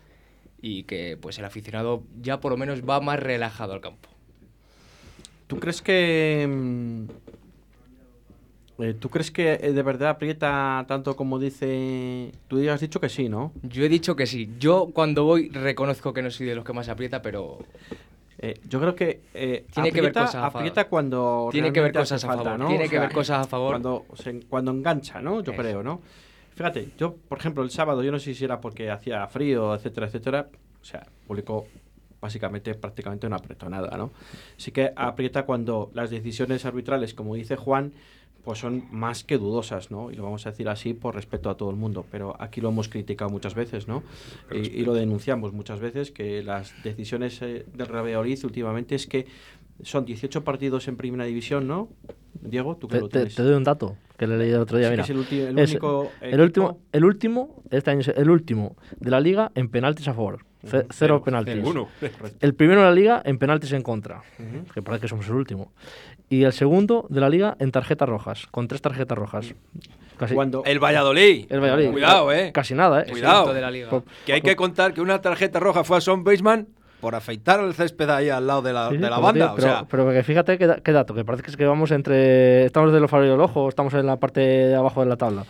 y que pues el aficionado ya por lo menos va más relajado al campo. ¿Tú crees que... mm, eh, ¿Tú crees que eh, de verdad aprieta tanto como dice... Tú ya has dicho que sí, ¿no? Yo he dicho que sí. Yo cuando voy reconozco que no soy de los que más aprieta, pero Eh, yo creo que eh, Tiene que ver aprieta, cosas a favor. aprieta cuando Tiene que ver cosas a falta, favor, ¿no? tiene O que ver cosas a favor. Cuando, se- cuando engancha, ¿no? Yo creo, ¿no? Fíjate, yo, por ejemplo, el sábado, yo no sé si era porque hacía frío, etcétera, etcétera, o sea, publicó básicamente prácticamente una apretonada, ¿no? Sí que aprieta cuando las decisiones arbitrales, como dice Juan, pues son más que dudosas, ¿no? Y lo vamos a decir así por respeto a todo el mundo, pero aquí lo hemos criticado muchas veces, ¿no? Y, y lo denunciamos muchas veces, que las decisiones eh, del Real Valladolid últimamente es que son 18 partidos en Primera División, ¿no? Diego, tú que Te, lo tienes. te doy un dato que le leí el otro día. Sí, que mira, es el ulti- el Es único el último, el último, este año es el último de la liga en penaltis a favor. Ce- cero penaltis. Ninguno. El primero de la liga en penaltis en contra, que parece que somos el último. Y el segundo de la liga en tarjetas rojas, con tres tarjetas rojas. Casi, Cuando, El Valladolid. el Valladolid. Cuidado, eh. Casi nada, ¿eh? Cuidado. De la liga. Por- Que hay que contar que una tarjeta roja fue a Son Baseman por afeitar el césped ahí al lado de la, Sí, sí, de la banda. digo, o pero, sea, pero que fíjate qué, da- qué dato, que parece que es que vamos entre. Estamos de los faros del ojo, estamos en la parte de abajo de la tabla.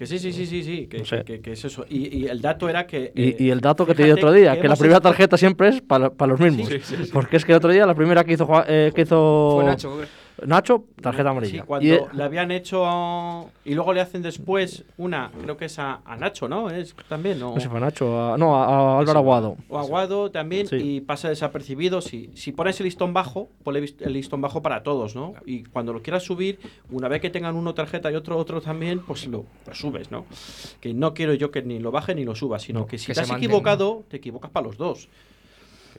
Que sí, sí, sí, sí, sí, que, No sé. que- que es eso. Y, y el dato era que... Y, eh, y el dato que te di otro día, que la primera tarjeta siempre es para los mismos. Porque es que el otro día la primera que hizo, eh, que hizo Fue Nacho. Nacho, tarjeta Sí, amarilla. cuando Y, eh, le habían hecho y luego le hacen después una, creo que es a, a Nacho, ¿no? Es también, ¿no? no sé, fue Nacho, a- no, a, a Álvaro Aguado. O Aguado también Sí. y pasa desapercibido. Si, si pones el listón bajo, vis- el listón bajo para todos, ¿no? Y cuando lo quieras subir, una vez que tengan uno tarjeta y otro otro también, pues lo, lo subes, ¿no? Que no quiero yo que ni lo baje ni lo suba, sino que si que te has mantenga. equivocado, te equivocas para los dos.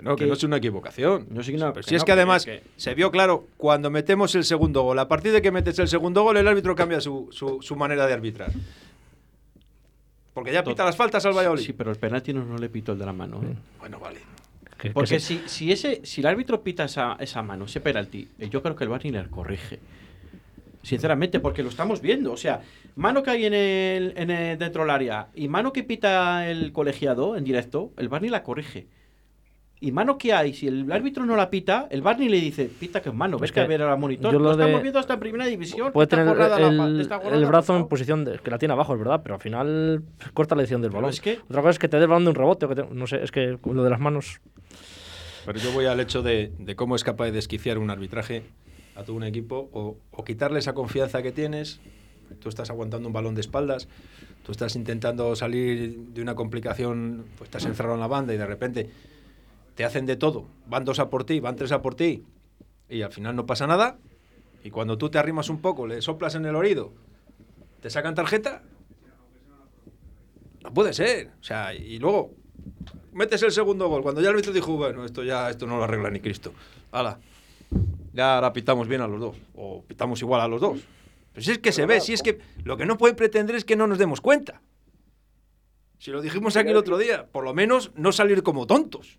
Que no, que que- no es una equivocación. No si es no, que además es que- se vio claro cuando metemos el segundo gol. A partir de que metes el segundo gol, el árbitro cambia su, su- su manera de arbitrar. Porque ya pita las faltas al Valladolid. Sí, pero el penalti no, no le pito el de la mano. ¿eh? Bueno, vale. Que- que Porque si, si, ese, si el árbitro pita esa, esa mano, ese penalti, eh, yo creo que el VAR ni le corrige. Sinceramente, porque lo estamos viendo. O sea, mano que hay en el, en el- dentro del área y mano que pita el colegiado en directo, el VAR ni la corrige. Y mano que hay, si el árbitro no la pita, el VAR ni le dice, pita que es mano, Es ves que que a ver al monitor. yo Lo, lo estamos de- viendo hasta en primera división. Puede está tener el, el la brazo en posición de, que la tiene abajo, es verdad, pero al final corta la edición del balón. es que- Otra cosa es que te dé el balón de un rebote, o que te- no sé, es que lo de las manos. Pero yo voy al hecho de, de cómo es capaz de desquiciar un arbitraje a todo un equipo o, o quitarle esa confianza que tienes. Tú estás aguantando un balón de espaldas, tú estás intentando salir de una complicación, pues estás encerrado en la banda y de repente hacen de todo. Van dos a por ti, van tres a por ti y al final no pasa nada. Y cuando tú te arrimas un poco, le soplas en el oído, te sacan tarjeta. No puede ser. O sea, y luego metes el segundo gol. Cuando ya el árbitro dijo, bueno, esto ya esto no lo arregla ni Cristo. Hala. Ya ahora pitamos bien a los dos. O pitamos igual a los dos. Pero si es que se ve, si es que lo que no pueden pretender es que no nos demos cuenta. Si lo dijimos aquí el otro día, por lo menos no salir como tontos.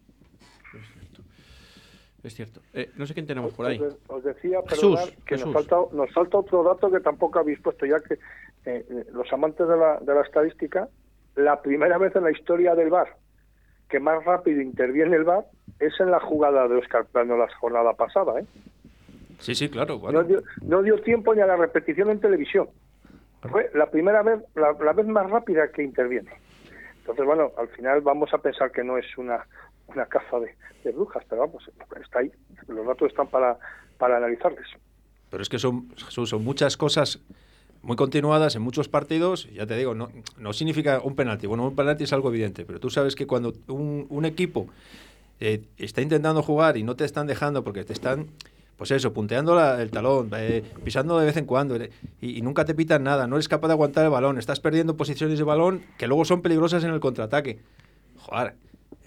Es cierto. Eh, no sé quién tenemos por ahí. Os, de- os decía, Jesús, perdonad, que Jesús. Nos, falta, nos falta otro dato que tampoco habéis puesto, ya que eh, los amantes de la, de la estadística, la primera vez en la historia del VAR que más rápido interviene el VAR es en la jugada de Oscar Plano la jornada pasada. ¿eh? Sí, sí, claro. bueno. No, dio, no dio tiempo ni a la repetición en televisión. Fue la primera vez, la, la vez más rápida que interviene. Entonces, bueno, al final vamos a pensar que no es una, una caza de, de brujas, pero vamos, está ahí. Los datos están para, para analizarles. Pero es que son, son muchas cosas muy continuadas en muchos partidos. Ya te digo, no, no significa un penalti. Bueno, un penalti es algo evidente, pero tú sabes que cuando un, un equipo eh, está intentando jugar y no te están dejando porque te están, pues eso, punteando la- el talón, eh, pisando de vez en cuando eh, y, y nunca te pitan nada, no eres capaz de aguantar el balón, estás perdiendo posiciones de balón que luego son peligrosas en el contraataque. Joder,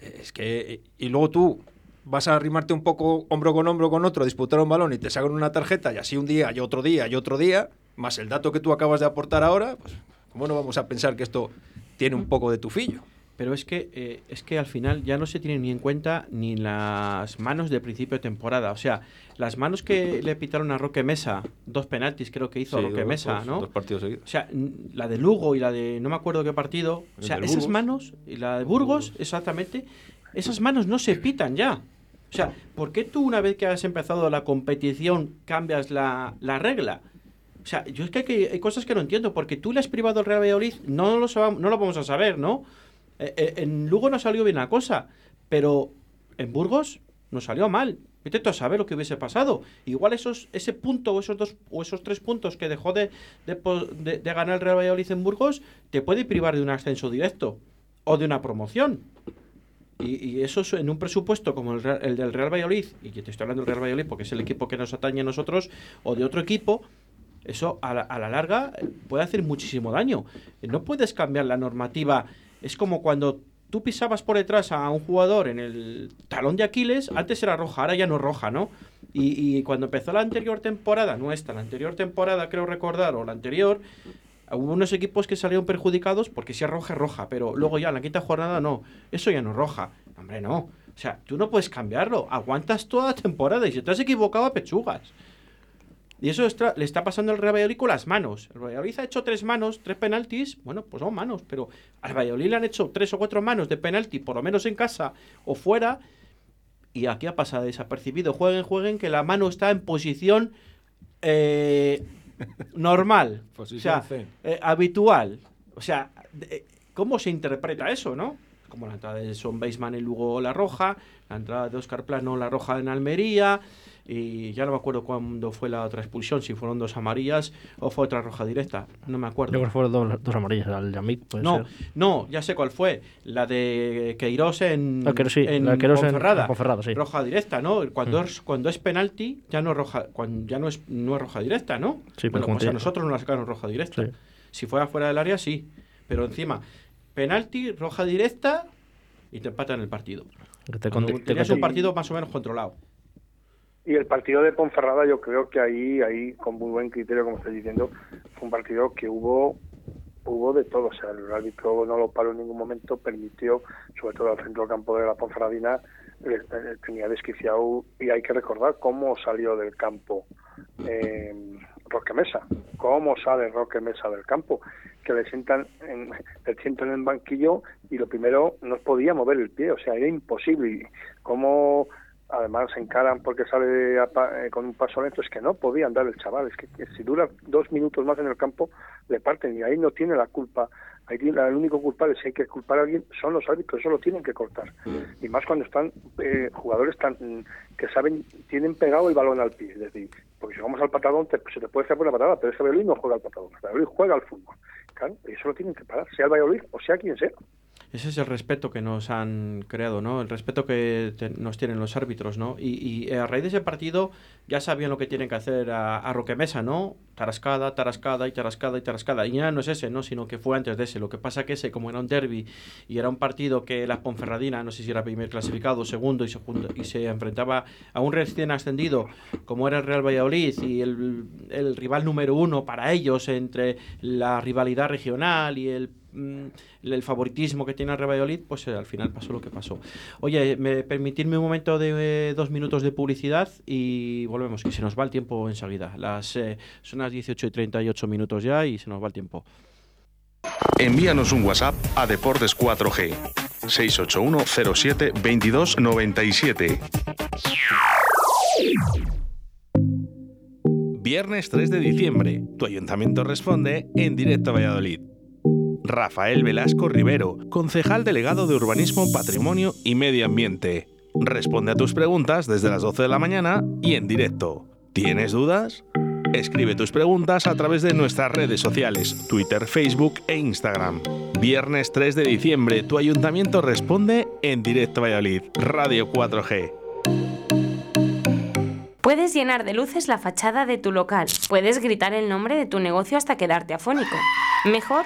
es que. Y luego tú vas a arrimarte un poco hombro con hombro con otro, disputar un balón y te sacan una tarjeta y así un día y otro día y otro día, más el dato que tú acabas de aportar ahora, pues, ¿cómo no vamos a pensar que esto tiene un poco de tufillo? Pero es que, eh, es que al final ya no se tienen ni en cuenta ni las manos de principio de temporada. O sea, las manos que le pitaron a Roque Mesa, dos penaltis creo que hizo Sí, Roque dos- Mesa, dos- ¿no? dos partidos seguidos. O sea, la de Lugo y la de no me acuerdo qué partido. O sea, esas Burgos. manos y la de Burgos, exactamente, esas manos no se pitan ya. O sea, ¿por qué tú una vez que has empezado la competición cambias la, la regla? O sea, yo es que hay, cosas que no entiendo, porque tú le has privado al Real Valladolid, no lo, sab- no lo vamos a saber, ¿no? Eh, eh, en Lugo no salió bien la cosa, pero en Burgos nos salió mal. A saber lo que hubiese pasado. Igual esos, ese punto o esos dos o esos tres puntos que dejó de, de, de- de ganar el Real Valladolid en Burgos te puede privar de un ascenso directo o de una promoción. Y, y eso es en un presupuesto como el, el del Real Valladolid, y que te estoy hablando del Real Valladolid porque es el equipo que nos atañe a nosotros, o de otro equipo, eso a la, a la larga puede hacer muchísimo daño. No puedes cambiar la normativa. Es como cuando tú pisabas por detrás a un jugador en el talón de Aquiles, antes era roja, ahora ya no roja, ¿no? Y, y cuando empezó la anterior temporada, nuestra, la anterior temporada creo recordar, o la anterior, hubo unos equipos que salieron perjudicados porque si es roja es roja, pero luego ya en la quinta jornada no, eso ya no es roja. Hombre, no. O sea, tú no puedes cambiarlo, aguantas toda la temporada y si te has equivocado, pechugas. Y eso está- le está pasando al Real Valladolid con las manos. El Valladolid ha hecho tres manos, tres penaltis. Bueno, pues son manos, pero al Valladolid le han hecho tres o cuatro manos de penalti, por lo menos en casa o fuera. Y aquí ha pasado desapercibido. Jueguen, jueguen, que la mano está en posición eh, normal. [laughs] o Posición sea, eh, habitual. O sea, de- ¿cómo se interpreta eso, no? Como la entrada de Son Baseman en Lugo, la roja, la entrada de Oscar Plano, la roja en Almería, y ya no me acuerdo cuándo fue la otra expulsión, si fueron dos amarillas o fue otra roja directa, no me acuerdo. Yo creo que fueron dos, dos amarillas al Yamik, puede No, ser. no, ya sé cuál fue. La de Queiroz en, que- sí, en la de Queiroz en- Ponferrada. en Ponferrada, sí. Roja directa, ¿no? Cuando, Mm. es, cuando es penalti, ya no es roja, cuando ya no es, no es roja directa, ¿no? Sí, bueno, pues a nosotros nos la sacaron roja directa. Sí. Si fuera fuera del área, sí. Pero encima, penalti, roja directa y te empatan el partido. Que te un partido más o menos controlado. Y el partido de Ponferrada, yo creo que ahí, ahí con muy buen criterio, como estoy diciendo, fue un partido que hubo hubo de todo. O sea, el árbitro no lo paró en ningún momento, permitió, sobre todo al centro del campo de la Ponferradina, eh, eh, tenía desquiciado. Y hay que recordar cómo salió del campo eh, Roque Mesa. Cómo sale Roque Mesa del campo. Que le sientan en, le sientan en el banquillo y lo primero no podía mover el pie. O sea, era imposible. Cómo además se encaran porque sale a pa- eh, con un paso lento, es que no podía andar el chaval, es que, que si dura dos minutos más en el campo le parten y ahí no tiene la culpa, ahí tiene, el único culpable, si hay que culpar a alguien, son los árbitros, eso lo tienen que cortar. Y más cuando están eh, jugadores tan mm, que saben, tienen pegado el balón al pie, es decir, porque si vamos al patadón te- se te puede hacer una patada, pero ese Valladolid no juega al patadón, el Valladolid juega al fútbol. Claro, y eso lo tienen que parar, sea el Valladolid o sea quien sea. Ese es el respeto que nos han creado, ¿no? El respeto que nos tienen los árbitros, ¿no? Y, y, eh, a raíz de ese partido ya sabían lo que tienen que hacer a, a Roque Mesa, ¿no? Tarascada, tarascada y tarascada y tarascada. Y ya no es ese, ¿no? Sino que fue antes de ese. Lo que pasa que ese, como era un derby y era un partido que la Ponferradina, no sé si era primer clasificado segundo, y se, y se enfrentaba a un recién ascendido como era el Real Valladolid y el, el rival número uno para ellos entre la rivalidad regional y el mm, el favoritismo que tiene el Valladolid, pues eh, al final pasó lo que pasó. Oye, me permitirme un momento de eh, dos minutos de publicidad y volvemos, que se nos va el tiempo enseguida. Las, eh, son las 18 y 38 minutos ya y se nos va el tiempo. Envíanos un WhatsApp a Deportes 4G 681 07 22 97. Viernes 3 de diciembre. Tu ayuntamiento responde en directo a Valladolid. Rafael Velasco Rivero, concejal delegado de Urbanismo, Patrimonio y Medio Ambiente. Responde a tus preguntas desde las 12 de la mañana y en directo. ¿Tienes dudas? Escribe tus preguntas a través de nuestras redes sociales, Twitter, Facebook e Instagram. Viernes 3 de diciembre, tu ayuntamiento responde en directo Valladolid, Radio 4G. Puedes llenar de luces la fachada de tu local. Puedes gritar el nombre de tu negocio hasta quedarte afónico. Mejor,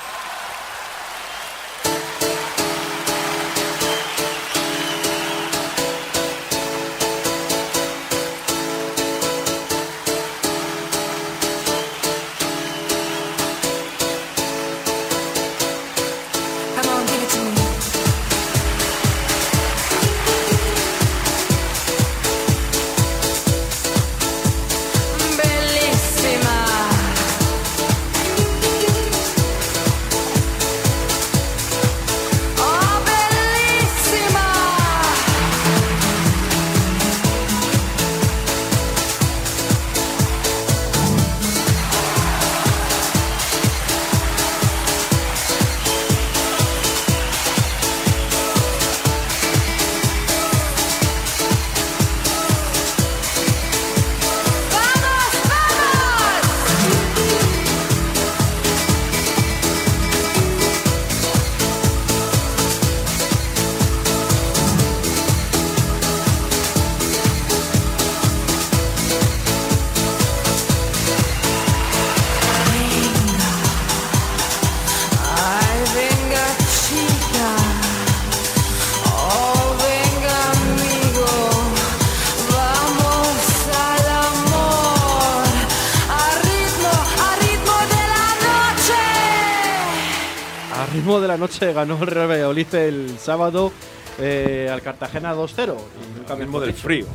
Noche ganó el Real Valladolid el sábado eh, al Cartagena 2-0. Y nunca mismo del frío.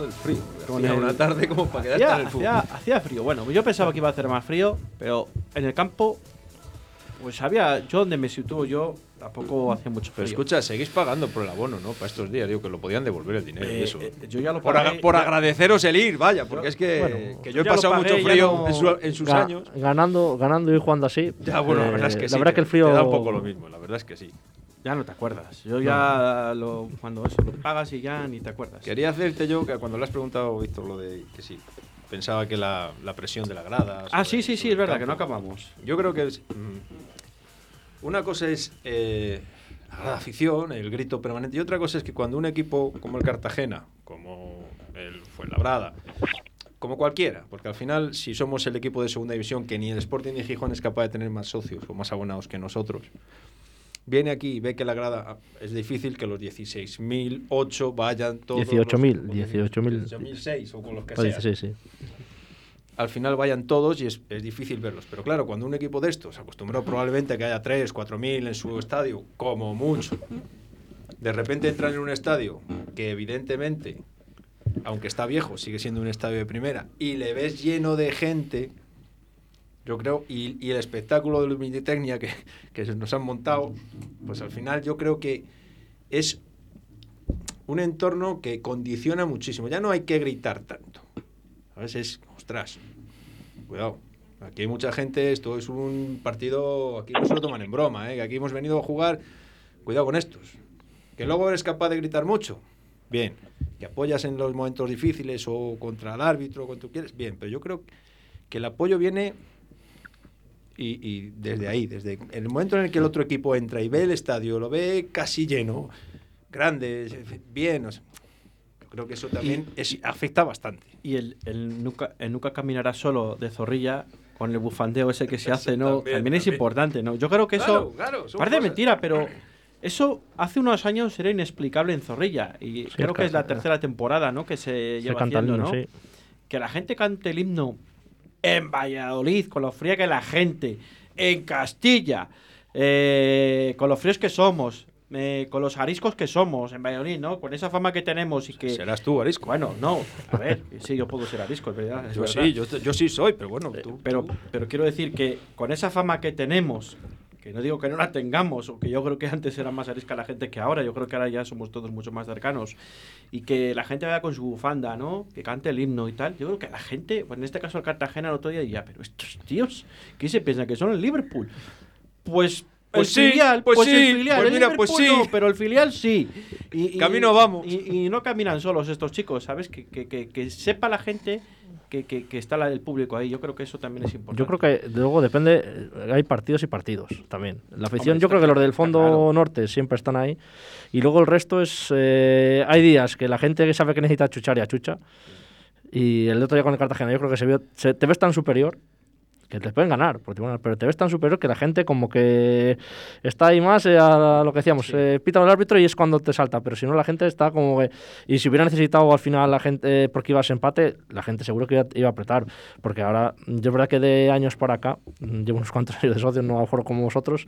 Del frío. Con el- una tarde como para quedarte Hacía, en el fútbol. hacía- hacía frío. Bueno, yo pensaba que iba a hacer más frío, pero en el campo, pues había. Yo donde me sitúo yo, tampoco hacía mucho Pero frío. escucha, seguís pagando por el abono, ¿no? Para estos días, digo, que lo podían devolver el dinero y Eh, eso. eh, yo ya lo por, pagué, aga- por ya- agradeceros el ir, vaya, porque Yo- es que, bueno, que yo yo he pasado pagué, mucho frío no- en, su- en sus Ga- años. Ganando, ganando y jugando así. Ya, bueno, la verdad es eh, que sí. La verdad te- que el frío. Te da un poco lo mismo, la verdad es que sí. Ya no te acuerdas. Yo ya lo, cuando eso lo pagas y ya ni te acuerdas. Quería hacerte yo, que cuando le has preguntado, Víctor, lo de que sí, pensaba que la, la presión de la grada. Ah, sí, sí, sí, es verdad, que no campo. acabamos. Yo creo que es, mm, una cosa es eh, la afición, el grito permanente, y otra cosa es que cuando un equipo como el Cartagena, como el Fuenlabrada, como cualquiera, porque al final, si somos el equipo de segunda división, que ni el Sporting ni Gijón es capaz de tener más socios o más abonados que nosotros, viene aquí y ve que la grada es difícil que los 16.008 vayan todos. 18.000, los- 18.000. 18.006 o con los que Pues sea sí, sí. Al final vayan todos y es, es difícil verlos. Pero claro, cuando un equipo de estos, acostumbrado probablemente a que haya 3, 4 mil en su estadio, como mucho, de repente entran en un estadio que evidentemente, aunque está viejo, sigue siendo un estadio de primera, y le ves lleno de gente, yo creo, y, y el espectáculo de Luminitecnia que, que nos han montado, pues al final yo creo que es un entorno que condiciona muchísimo. Ya no hay que gritar tanto. A veces, ostras, cuidado. Aquí hay mucha gente, esto es un partido, aquí no se lo toman en broma, ¿eh? que aquí hemos venido a jugar, cuidado con estos. Que luego eres capaz de gritar mucho, bien. Que apoyas en los momentos difíciles o contra el árbitro, cuando tú quieres, bien. Pero yo creo que el apoyo viene y, desde ahí, desde el momento en el que el otro equipo entra y ve el estadio, lo ve casi lleno, grande, bien, creo que eso también es, afecta bastante. Y el, el nunca, el nunca caminará solo de zorrilla con el bufandeo ese que se hace, ¿no? también, También, es también. importante, ¿no? Yo creo que Claro, eso claro, parece cosas. mentira, pero eso hace unos años era inexplicable en Zorrilla y creo es que es la tercera temporada, ¿no? Que se Se lleva canta el haciendo, himno, ¿no? sí. Que la gente cante el himno en Valladolid, con lo fría que la gente, en Castilla, eh, con los fríos que somos, eh, con los ariscos que somos en Valladolid, ¿no? Con esa fama que tenemos y que... Serás tú, Arisco. Bueno, no, a ver, [laughs] sí, yo puedo ser arisco, es verdad. es Yo verdad. sí, yo, yo sí soy, pero bueno, tú, Pero, pero quiero decir que con esa fama que tenemos, que no digo que no la tengamos, o que yo creo que antes era más arisca la gente que ahora, yo creo que ahora ya somos todos mucho más cercanos, y que la gente vaya con su bufanda, ¿no? Que cante el himno y tal, yo creo que la gente, pues en este caso el Cartagena el otro día diría, pero estos tíos, ¿qué se piensan? ¿Que son el Liverpool? Pues... Pues el sí, filial, pues pues, sí, el filial, pues el mira, pues Liverpool no, sí. pero el filial sí. Y, y- Camino vamos. Y, y no caminan solos estos chicos, ¿sabes? Que, que, que, que sepa la gente que, que, que está la, el público ahí. Yo creo que eso también es importante. Yo creo que luego depende, eh, hay partidos y partidos también. La afición, Hombre, yo creo que los del fondo claro. norte siempre están ahí. Y luego el resto es, eh, hay días que la gente que sabe que necesita chuchar y achucha. Y el otro día con el Cartagena, yo creo que se vio, se- te ves tan superior que te pueden ganar, porque, bueno, pero te ves tan superior que la gente como que está ahí más eh, a lo que decíamos, eh, pita el árbitro y es cuando te salta, pero si no la gente está como que... Y si hubiera necesitado al final la gente, eh, porque ibas empate, la gente seguro que iba, iba a apretar, porque ahora, yo es verdad que de años para acá, mm, llevo unos cuantos [laughs] años de socio, no a lo como vosotros,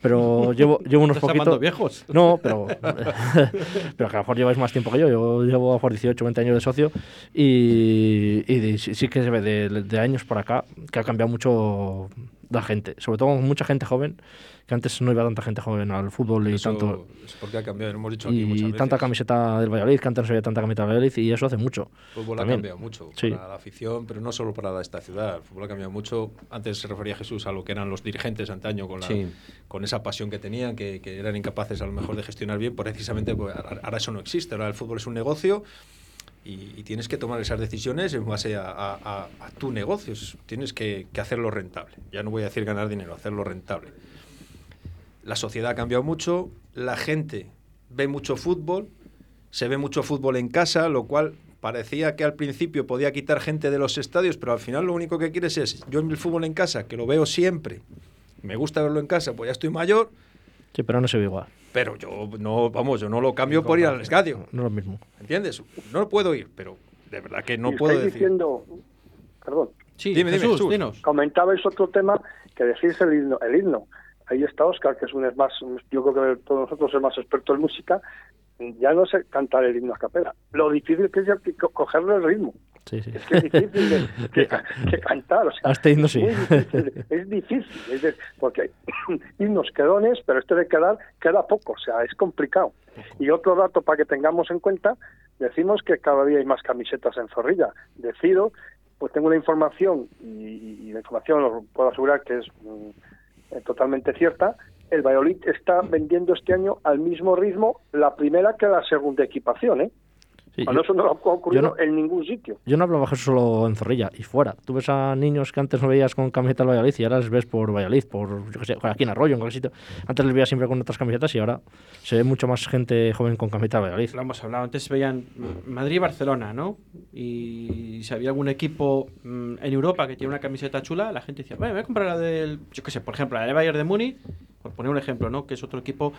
pero [laughs] llevo, llevo unos ¿Estás poquitos... viejos? [laughs] No, pero, pero que a lo mejor lleváis más tiempo que yo, yo llevo a lo mejor 18, 20 años de socio y, y de- sí, sí que se ve de, de años para acá que ha cambiado mucho la gente, sobre todo mucha gente joven, que antes no iba tanta gente joven al fútbol y Eso tanto es porque ha cambiado, hemos dicho aquí muchas y veces. tanta camiseta del Valladolid, que antes no había tanta camiseta del Valladolid y eso hace mucho. El fútbol también. ha cambiado mucho Sí. para la afición, pero no solo para esta ciudad. El fútbol ha cambiado mucho. Antes se refería Jesús a lo que eran los dirigentes antaño, con, la- Sí. con esa pasión que tenían, que, que eran incapaces a lo mejor de gestionar bien. Precisamente, pues, ahora eso no existe. Ahora el fútbol es un negocio y, tienes que tomar esas decisiones en base a, a- a- tu negocio. Es- Tienes que, que hacerlo rentable. Ya no voy a decir ganar dinero, hacerlo rentable. La sociedad ha cambiado mucho, la gente ve mucho fútbol, se ve mucho fútbol en casa, lo cual parecía que al principio podía quitar gente de los estadios, pero al final lo único que quieres es, yo en el fútbol en casa, que lo veo siempre, me gusta verlo en casa, pues ya estoy mayor, Sí, pero no se ve igual, pero yo no, vamos, yo no lo cambio por ir al estadio, no es lo mismo. ¿entiendes? No puedo ir, pero de verdad que no Y puedo decir. diciendo, perdón, Sí, Dime, dime, Jesús, Jesús. dinos. comentabais otro tema que decís el himno. El himno. ahí está Oscar, que es un es más, yo creo que todos nosotros es más experto en música, ya no sé cantar el himno a capela. Lo difícil que es que co- cogerle el ritmo. Sí, sí. Es que es difícil de, [laughs] que, que cantar. O sea, A himno sí. muy difícil, es difícil, es de- porque hay [coughs] himnos quedones, pero este de quedar queda poco, o sea, es complicado. Y otro dato para que tengamos en cuenta, decimos que cada día hay más camisetas en Zorrilla. Decido, pues tengo una información y, y la información os puedo asegurar que es mm, eh, totalmente cierta. El Valladolid está vendiendo este año al mismo ritmo la primera que la segunda equipación, ¿eh? Sí, Cuando yo- eso no ha ocurrido no- en ningún sitio. Yo no hablaba solo en Zorrilla y fuera. Tú ves a niños que antes no veías con camiseta del Valladolid y ahora les ves por Valladolid, por yo qué sé, aquí en Arroyo, en cualquier sitio. Antes les veías siempre con otras camisetas y ahora se ve mucho más gente joven con camiseta del Valladolid. Lo hemos hablado. Antes veían mm, Madrid y Barcelona, ¿no? Y si había algún equipo mm, en Europa que tiene una camiseta chula, la gente decía, "Bueno, voy a comprar la del, yo qué sé, por ejemplo, la del Bayern de Múnich, por poner un ejemplo, ¿no? Que es otro equipo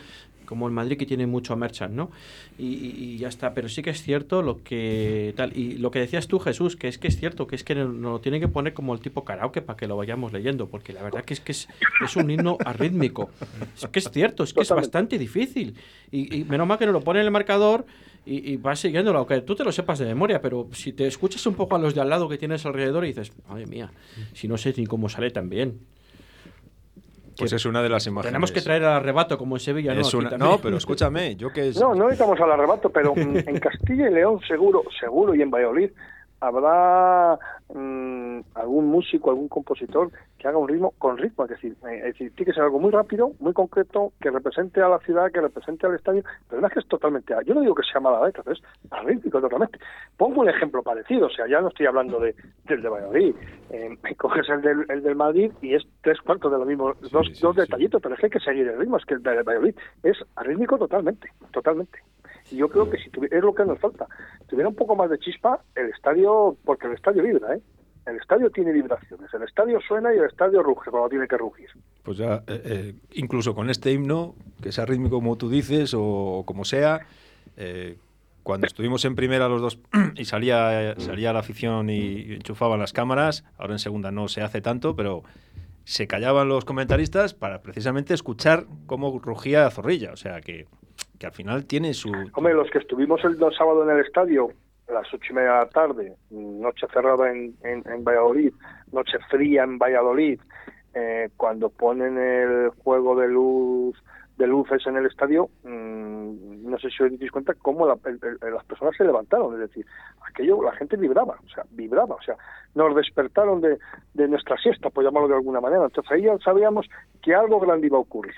como el Madrid que tiene mucho merchant, ¿no? Y, ya está. Pero sí que es cierto lo que tal. Y lo que decías tú, Jesús, que es que es cierto, que es que nos lo tienen que poner como el tipo karaoke para que lo vayamos leyendo, porque la verdad que es que es, es un himno arrítmico. Es que es cierto, es que es bastante difícil. Y, y menos mal que nos lo pone en el marcador y, y vas siguiéndolo, aunque tú te lo sepas de memoria, pero si te escuchas un poco a los de al lado que tienes alrededor y dices, madre mía, si no sé ni cómo sale tan bien. Pues es una de las imágenes. Tenemos que traer al arrebato como en Sevilla, ¿no? Es Aquí una- no, pero escúchame, yo que es... No, no necesitamos al arrebato, pero mm, [laughs] en Castilla y León seguro, seguro, y en Valladolid habrá mm, algún músico, algún compositor que haga un ritmo con ritmo, es decir, eh, es decir, tiene que ser algo muy rápido, muy concreto, que represente a la ciudad, que represente al estadio, pero no es que es totalmente, yo no digo que sea mala letra, pero es arrítmico totalmente. Pongo un ejemplo parecido, o sea, ya no estoy hablando de, del de Valladolid, eh, [laughs] coges el del, el del Madrid y es tres cuartos de lo mismo, dos, dos detallitos, pero es que hay que seguir el ritmo, es que el del Valladolid es arrítmico totalmente, totalmente. Y yo creo que si tuvi- es lo que nos falta. Si tuviera un poco más de chispa, el estadio, porque el estadio vibra, ¿eh? El estadio tiene vibraciones, el estadio suena y el estadio ruge cuando tiene que rugir. Pues ya, eh, eh, incluso con este himno, que sea rítmico como tú dices, o, como sea, eh, cuando estuvimos en primera los dos [clears throat] y salía, salía la afición y enchufaban las cámaras, ahora en segunda no se hace tanto, pero se callaban los comentaristas para precisamente escuchar cómo rugía Zorrilla. O sea que, que al final tiene su... Hombre, los que estuvimos el sábado en el estadio, las ocho y media de la tarde, noche cerrada en, en, en Valladolid, noche fría en Valladolid, eh, cuando ponen el juego de luz de luces en el estadio, mm, no sé si os dais cuenta cómo la- el- el- las personas se levantaron, es decir, aquello, la gente vibraba, o sea, vibraba, o sea, nos despertaron de, de nuestra siesta, por llamarlo de alguna manera, entonces ahí ya sabíamos que algo grande iba a ocurrir.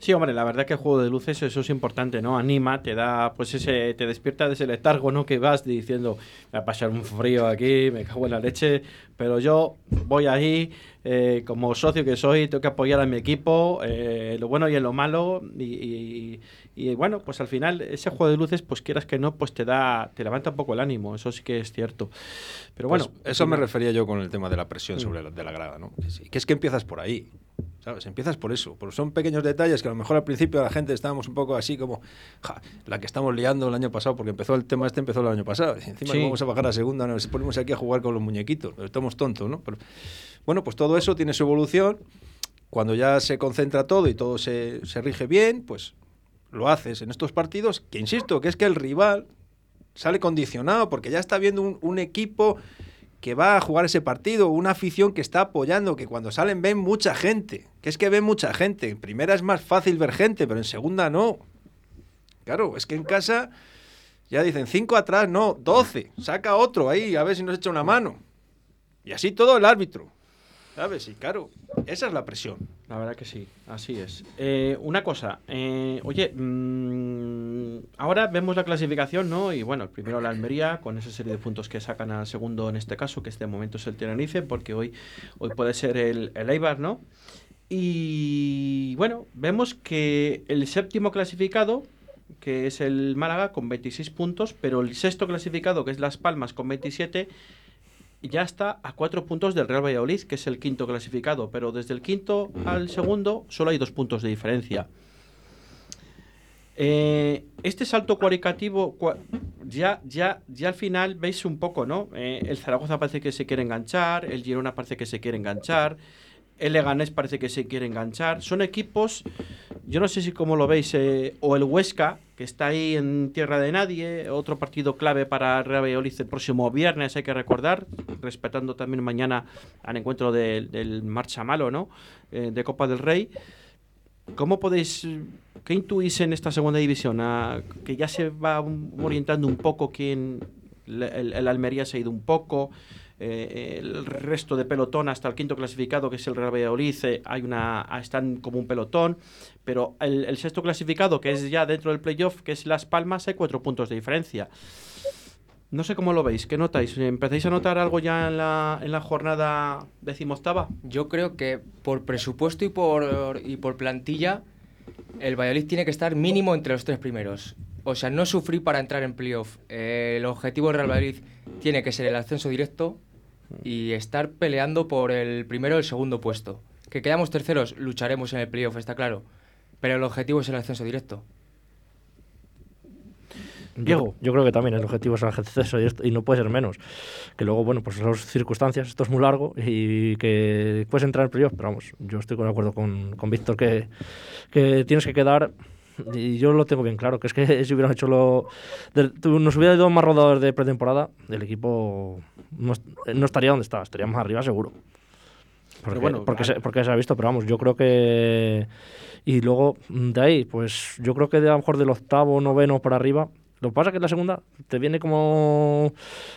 Sí, hombre, la verdad que el juego de luces eso es importante, ¿no? Anima, te da, pues ese, te despierta de ese letargo, ¿no? Que vas diciendo, me va a pasar un frío aquí, me cago en la leche, pero yo voy ahí, eh, como socio que soy, tengo que apoyar a mi equipo, eh, lo bueno y en lo malo, y, y- y, bueno, pues al final ese juego de luces, pues quieras que no, pues te da, te levanta un poco el ánimo, eso sí que es cierto. Pero bueno, Pues eso me refería yo con el tema de la presión Mm. sobre la, de la grada, ¿no? Que es que empiezas por ahí, ¿sabes? Empiezas por eso, porque son pequeños detalles que a lo mejor al principio la gente estábamos un poco así como, ja, la que estamos liando el año pasado, porque empezó el tema este, empezó el año pasado, y encima Sí. vamos a bajar a segunda, nos ponemos aquí a jugar con los muñequitos, estamos tontos, ¿no? Pero, bueno, pues todo eso tiene su evolución, cuando ya se concentra todo y todo se, se rige bien, pues lo haces en estos partidos, que insisto, que es que el rival sale condicionado porque ya está viendo un, un equipo que va a jugar ese partido, una afición que está apoyando, que cuando salen ven mucha gente, que es que ven mucha gente. En primera es más fácil ver gente, pero en segunda no. Claro, es que en casa ya dicen cinco atrás, no, doce, saca otro ahí, a ver si nos echa una mano. Y así todo el árbitro. ¿Sabes? Y claro, esa es la presión. La verdad que sí, así es. Eh, una cosa, eh, oye, mm, ahora vemos la clasificación, ¿no? Y bueno, el primero la Almería, con esa serie de puntos que sacan al segundo en este caso, que este momento es el Tenerife, porque hoy, hoy puede ser el, el Eibar, ¿no? Y bueno, vemos que el séptimo clasificado, que es el Málaga, con 26 puntos, pero el sexto clasificado, que es Las Palmas, con 27, ya está a cuatro puntos del Real Valladolid, que es el quinto clasificado, pero desde el quinto al segundo solo hay dos puntos de diferencia. Eh, este salto cualitativo, cua- ya, ya, ya al final veis un poco, ¿no? Eh, el Zaragoza parece que se quiere enganchar, el Girona parece que se quiere enganchar, El Leganés parece que se quiere enganchar. Son equipos, yo no sé si como lo veis, eh, o el Huesca, que está ahí en tierra de nadie, otro partido clave para Real Valladolid el próximo viernes, hay que recordar, respetando también mañana al encuentro del, Marcha Malo, ¿no? Eh, de Copa del Rey. ¿Cómo podéis, qué intuís en esta segunda división? Ah, que ya se va orientando un poco quién, el Almería se ha ido un poco, eh, el resto de pelotón hasta el quinto clasificado, que es el Real Valladolid, eh, hay una, ah, están como un pelotón, pero el, sexto clasificado, que es ya dentro del playoff, que es Las Palmas, hay cuatro puntos de diferencia. No sé cómo lo veis, ¿qué notáis? ¿Empezáis a notar algo ya en la, en la jornada decimoctava? Yo creo que por presupuesto y por, y por plantilla, el Valladolid tiene que estar mínimo entre los tres primeros. O sea, no sufrir para entrar en playoff. Eh, el objetivo del Real Valladolid tiene que ser el ascenso directo y estar peleando por el primero o el segundo puesto. Que quedamos terceros, lucharemos en el playoff, está claro. Pero el objetivo es el ascenso directo. Yo, yo creo que también el objetivo es el acceso y, esto- y no puede ser menos. Que luego, bueno, pues las circunstancias, esto es muy largo y que puedes entrar en playoff, pero vamos, yo estoy de acuerdo con, con Víctor que, que tienes que quedar. Y yo lo tengo bien claro, que es que [laughs] si hubieran hecho lo. tú- nos hubiera ido más rodadores de pretemporada, el equipo no, no estaría donde está, estaría más arriba seguro. Porque, bueno, porque, ah- se, porque se ha visto, pero vamos, yo creo que. Y luego, de ahí, pues yo creo que de, a lo mejor del octavo, noveno para arriba. Lo que pasa es que en la segunda te viene como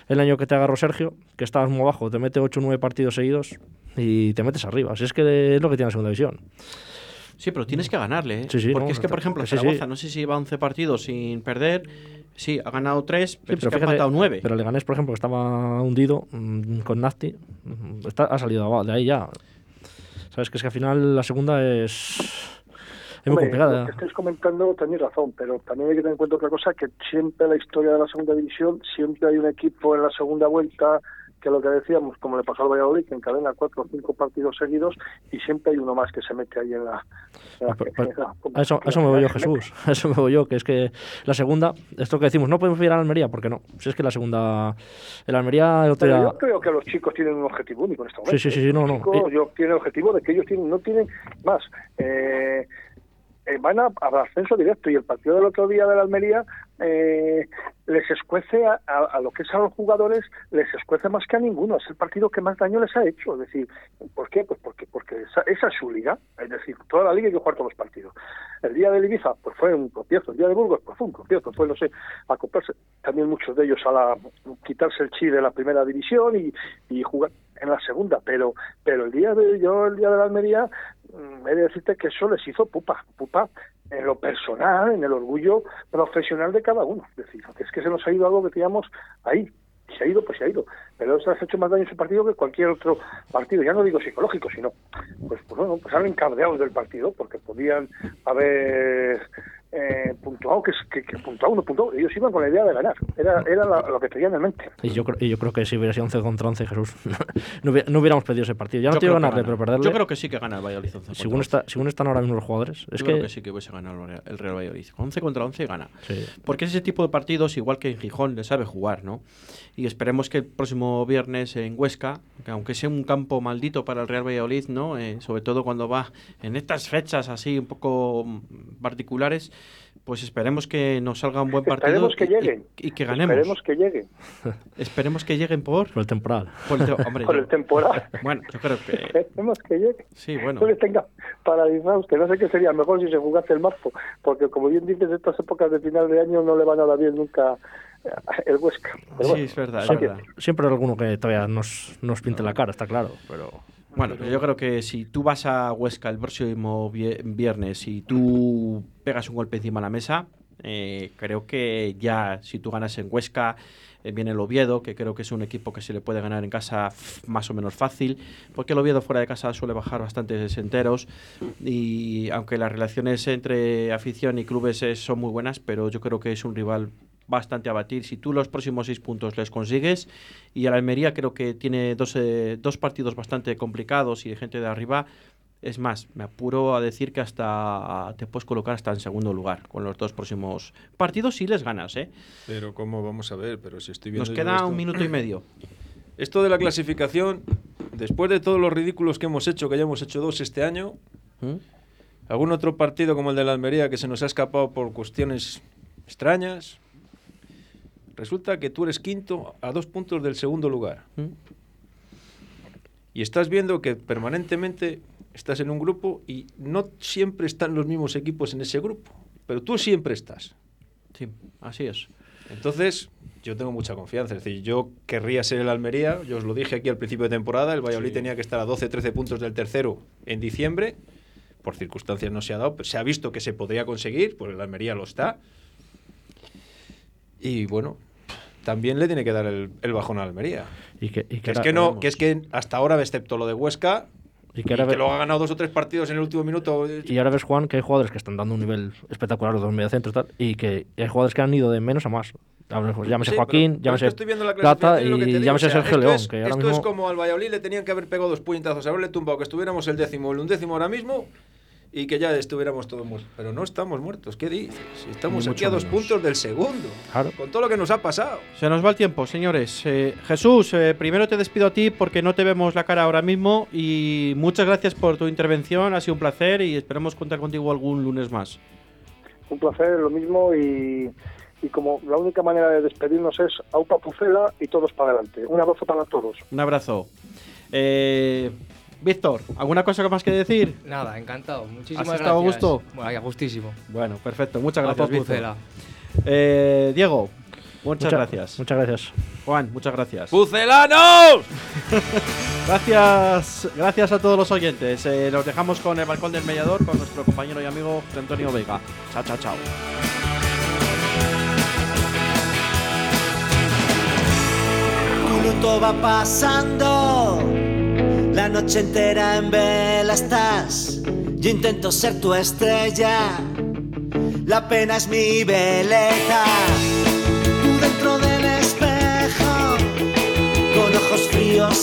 el año que te agarró Sergio, que estabas muy abajo, te mete 8 o 9 partidos seguidos y te metes arriba. Así es que es lo que tiene la segunda división. Sí, pero tienes que ganarle, ¿eh? Sí, sí, Porque no, es que, por ejemplo, sí, sí. Zaragoza, no sé si lleva 11 partidos sin perder. Sí, ha ganado 3, Sí, pero, es que ha empatado 9. Pero el Ganés, por ejemplo, que estaba hundido mm, con Nafti, mm, está, ha salido de ahí ya. Sabes que es que al final la segunda es, es muy complicada. Lo que estáis comentando tenéis razón, pero también hay que tener en cuenta otra cosa, que siempre en la historia de la segunda división, siempre hay un equipo en la segunda vuelta que lo que decíamos, como le pasó al Valladolid, que encadena cuatro o cinco partidos seguidos y siempre hay uno más que se mete ahí en la... en la- Pero- pero- en la- A eso, a eso me voy yo, Jesús. A eso me voy yo, que es que la segunda, esto que decimos, no podemos ir a la Almería, porque no. Si es que la segunda, el Almería el otro Pero yo creo que los chicos tienen un objetivo único en este momento. Sí, sí, sí, sí, no, no. chicos, Eh, yo tienen el objetivo de que ellos tienen, no tienen más. Eh, eh, van a, al ascenso directo. Y el partido del otro día de la Almería eh, les escuece a, a- a lo que es a los jugadores les escuece más que a ninguno. Es el partido que más daño les ha hecho. Es decir ¿por qué? pues porque porque esa, esa es su liga. Es decir toda la liga hay que jugar todos los partidos. El día de Ibiza pues fue un tropiezo el día de Burgos pues fue un tropiezo fue no sé acoplarse. También muchos de ellos a la quitarse el chi de la primera división y jugar en la segunda pero pero el día de yo el día de la Almería mm, he de decirte que eso les hizo pupa, pupa en lo personal, en el orgullo profesional de cada uno. Es decir, es que se nos ha ido algo que teníamos ahí. Se ha ido, pues se ha ido. Pero les ha hecho más daño en su partido que cualquier otro partido. Ya no digo psicológico, sino, pues, pues bueno, pues salen cabreados del partido porque podían haber eh, puntuado, que, es- que, que puntuado, no puntuado. Ellos iban con la idea de ganar. Era, era la- lo que tenían en mente. y yo, creo- y yo creo que si hubiera sido 11 contra 11, Jesús, [laughs] no, hubiera- no hubiéramos perdido ese partido. Ya no Yo te digo creo que ganarle, gana. pero perderle. Yo creo que sí que gana el Valladolid 11 contra según, 11. está, según están ahora mismo los jugadores, es Yo que, creo que sí que hubiese ganado el Real- Valladolid. 11 contra 11 gana. Sí. Porque es ese tipo de partidos, igual que en Gijón, le sabe jugar, ¿no? Y esperemos que el próximo viernes en Huesca, que aunque sea un campo maldito para el Real Valladolid, ¿no? Eh, sobre todo cuando va en estas fechas así un poco particulares, pues esperemos que nos salga un buen partido Esperemos que y- y- lleguen. y, que ganemos. Esperemos que lleguen. [laughs] Esperemos que lleguen por, por el temporal. por el, te- hombre, [laughs] Por el temporal. Bueno, yo creo que [laughs] Esperemos que llegue. sí, bueno. No les tenga paralizados, que no sé qué sería mejor si se jugase el marzo, porque como bien dices, estas épocas de final de año no le van a dar bien nunca eh, el Huesca. Pero Sí, bueno, es verdad, es Siempre, verdad. siempre hay alguno que todavía nos, nos pinte la cara, está claro. Pero Bueno, pero yo creo que si tú vas a Huesca el próximo vie- viernes y tú pegas un golpe encima de la mesa, eh, creo que ya si tú ganas en Huesca, eh, viene el Oviedo, que creo que es un equipo que se le puede ganar en casa más o menos fácil, porque el Oviedo fuera de casa suele bajar bastantes enteros y aunque las relaciones entre afición y clubes eh, son muy buenas, pero yo creo que es un rival bastante a batir. Si tú los próximos seis puntos les consigues, y el Almería creo que tiene dos, eh, dos partidos bastante complicados y de gente de arriba, es más, me apuro a decir que hasta te puedes colocar hasta en segundo lugar con los dos próximos partidos si les ganas, ¿eh? Pero cómo vamos a ver, pero si estoy viendo Nos queda esto- un minuto y medio. Esto de la clasificación después de todos los ridículos que hemos hecho, que ya hemos hecho dos este año, ¿Mm? algún otro partido como el de la Almería que se nos ha escapado por cuestiones extrañas, resulta que tú eres quinto a dos puntos del segundo lugar. ¿Mm? Y estás viendo que permanentemente estás en un grupo y no siempre están los mismos equipos en ese grupo, pero tú siempre estás. Sí, así es. Entonces, yo tengo mucha confianza. Es decir, yo querría ser el Almería. Yo os lo dije aquí al principio de temporada. El Valladolid tenía que estar a 12-13 puntos del tercero en diciembre. Por circunstancias no se ha dado, pero se ha visto que se podría conseguir, pues el Almería lo está. Y bueno, también le tiene que dar el, el bajón a Almería. Y que, y Que es que no, que es que hasta ahora, excepto lo de Huesca, Y y que ahora ve- luego ha ganado dos o tres partidos en el último minuto. Y ahora ves, Juan, que hay jugadores que están dando un nivel espectacular, los dos mediocentros y tal, y que hay jugadores que han ido de menos a más. Llámese llámese Sí, Joaquín, pero- pero es llámese que viendo la Plata y y llámese o sea, Sergio esto León, es- que ahora esto es mismo... como al Valladolid le tenían que haber pegado dos puñetazos, haberle tumbado, que estuviéramos el décimo, el undécimo ahora mismo y que ya estuviéramos todos muertos. Pero no estamos muertos, ¿qué dices? Estamos aquí a dos menos. puntos del segundo, Claro. con todo lo que nos ha pasado. Se nos va el tiempo, señores. Eh, Jesús, eh, primero te despido a ti porque no te vemos la cara ahora mismo y muchas gracias por tu intervención, ha sido un placer y esperamos contar contigo algún lunes más. Un placer, lo mismo y, y como la única manera de despedirnos es aupa pucela y todos para adelante. Un abrazo para todos. Un abrazo. Eh, Víctor, ¿alguna cosa más que decir? Nada, encantado. Muchísimas ¿Has gracias. estado a gusto? Bueno, a gustísimo. Bueno, perfecto. Muchas gracias, Víctor. Pucela. Eh, Diego, muchas Mucha- gracias. Muchas gracias. Juan, muchas gracias. ¡Pucelanos! [laughs] Gracias, gracias a todos los oyentes. Eh, nos dejamos con el balcón del mediador con nuestro compañero y amigo Antonio Vega. Chao, chao, chao. Tu luto va pasando, la noche entera en vela estás. Yo intento ser tu estrella, la pena es mi. Tú dentro del espejo, con ojos fríos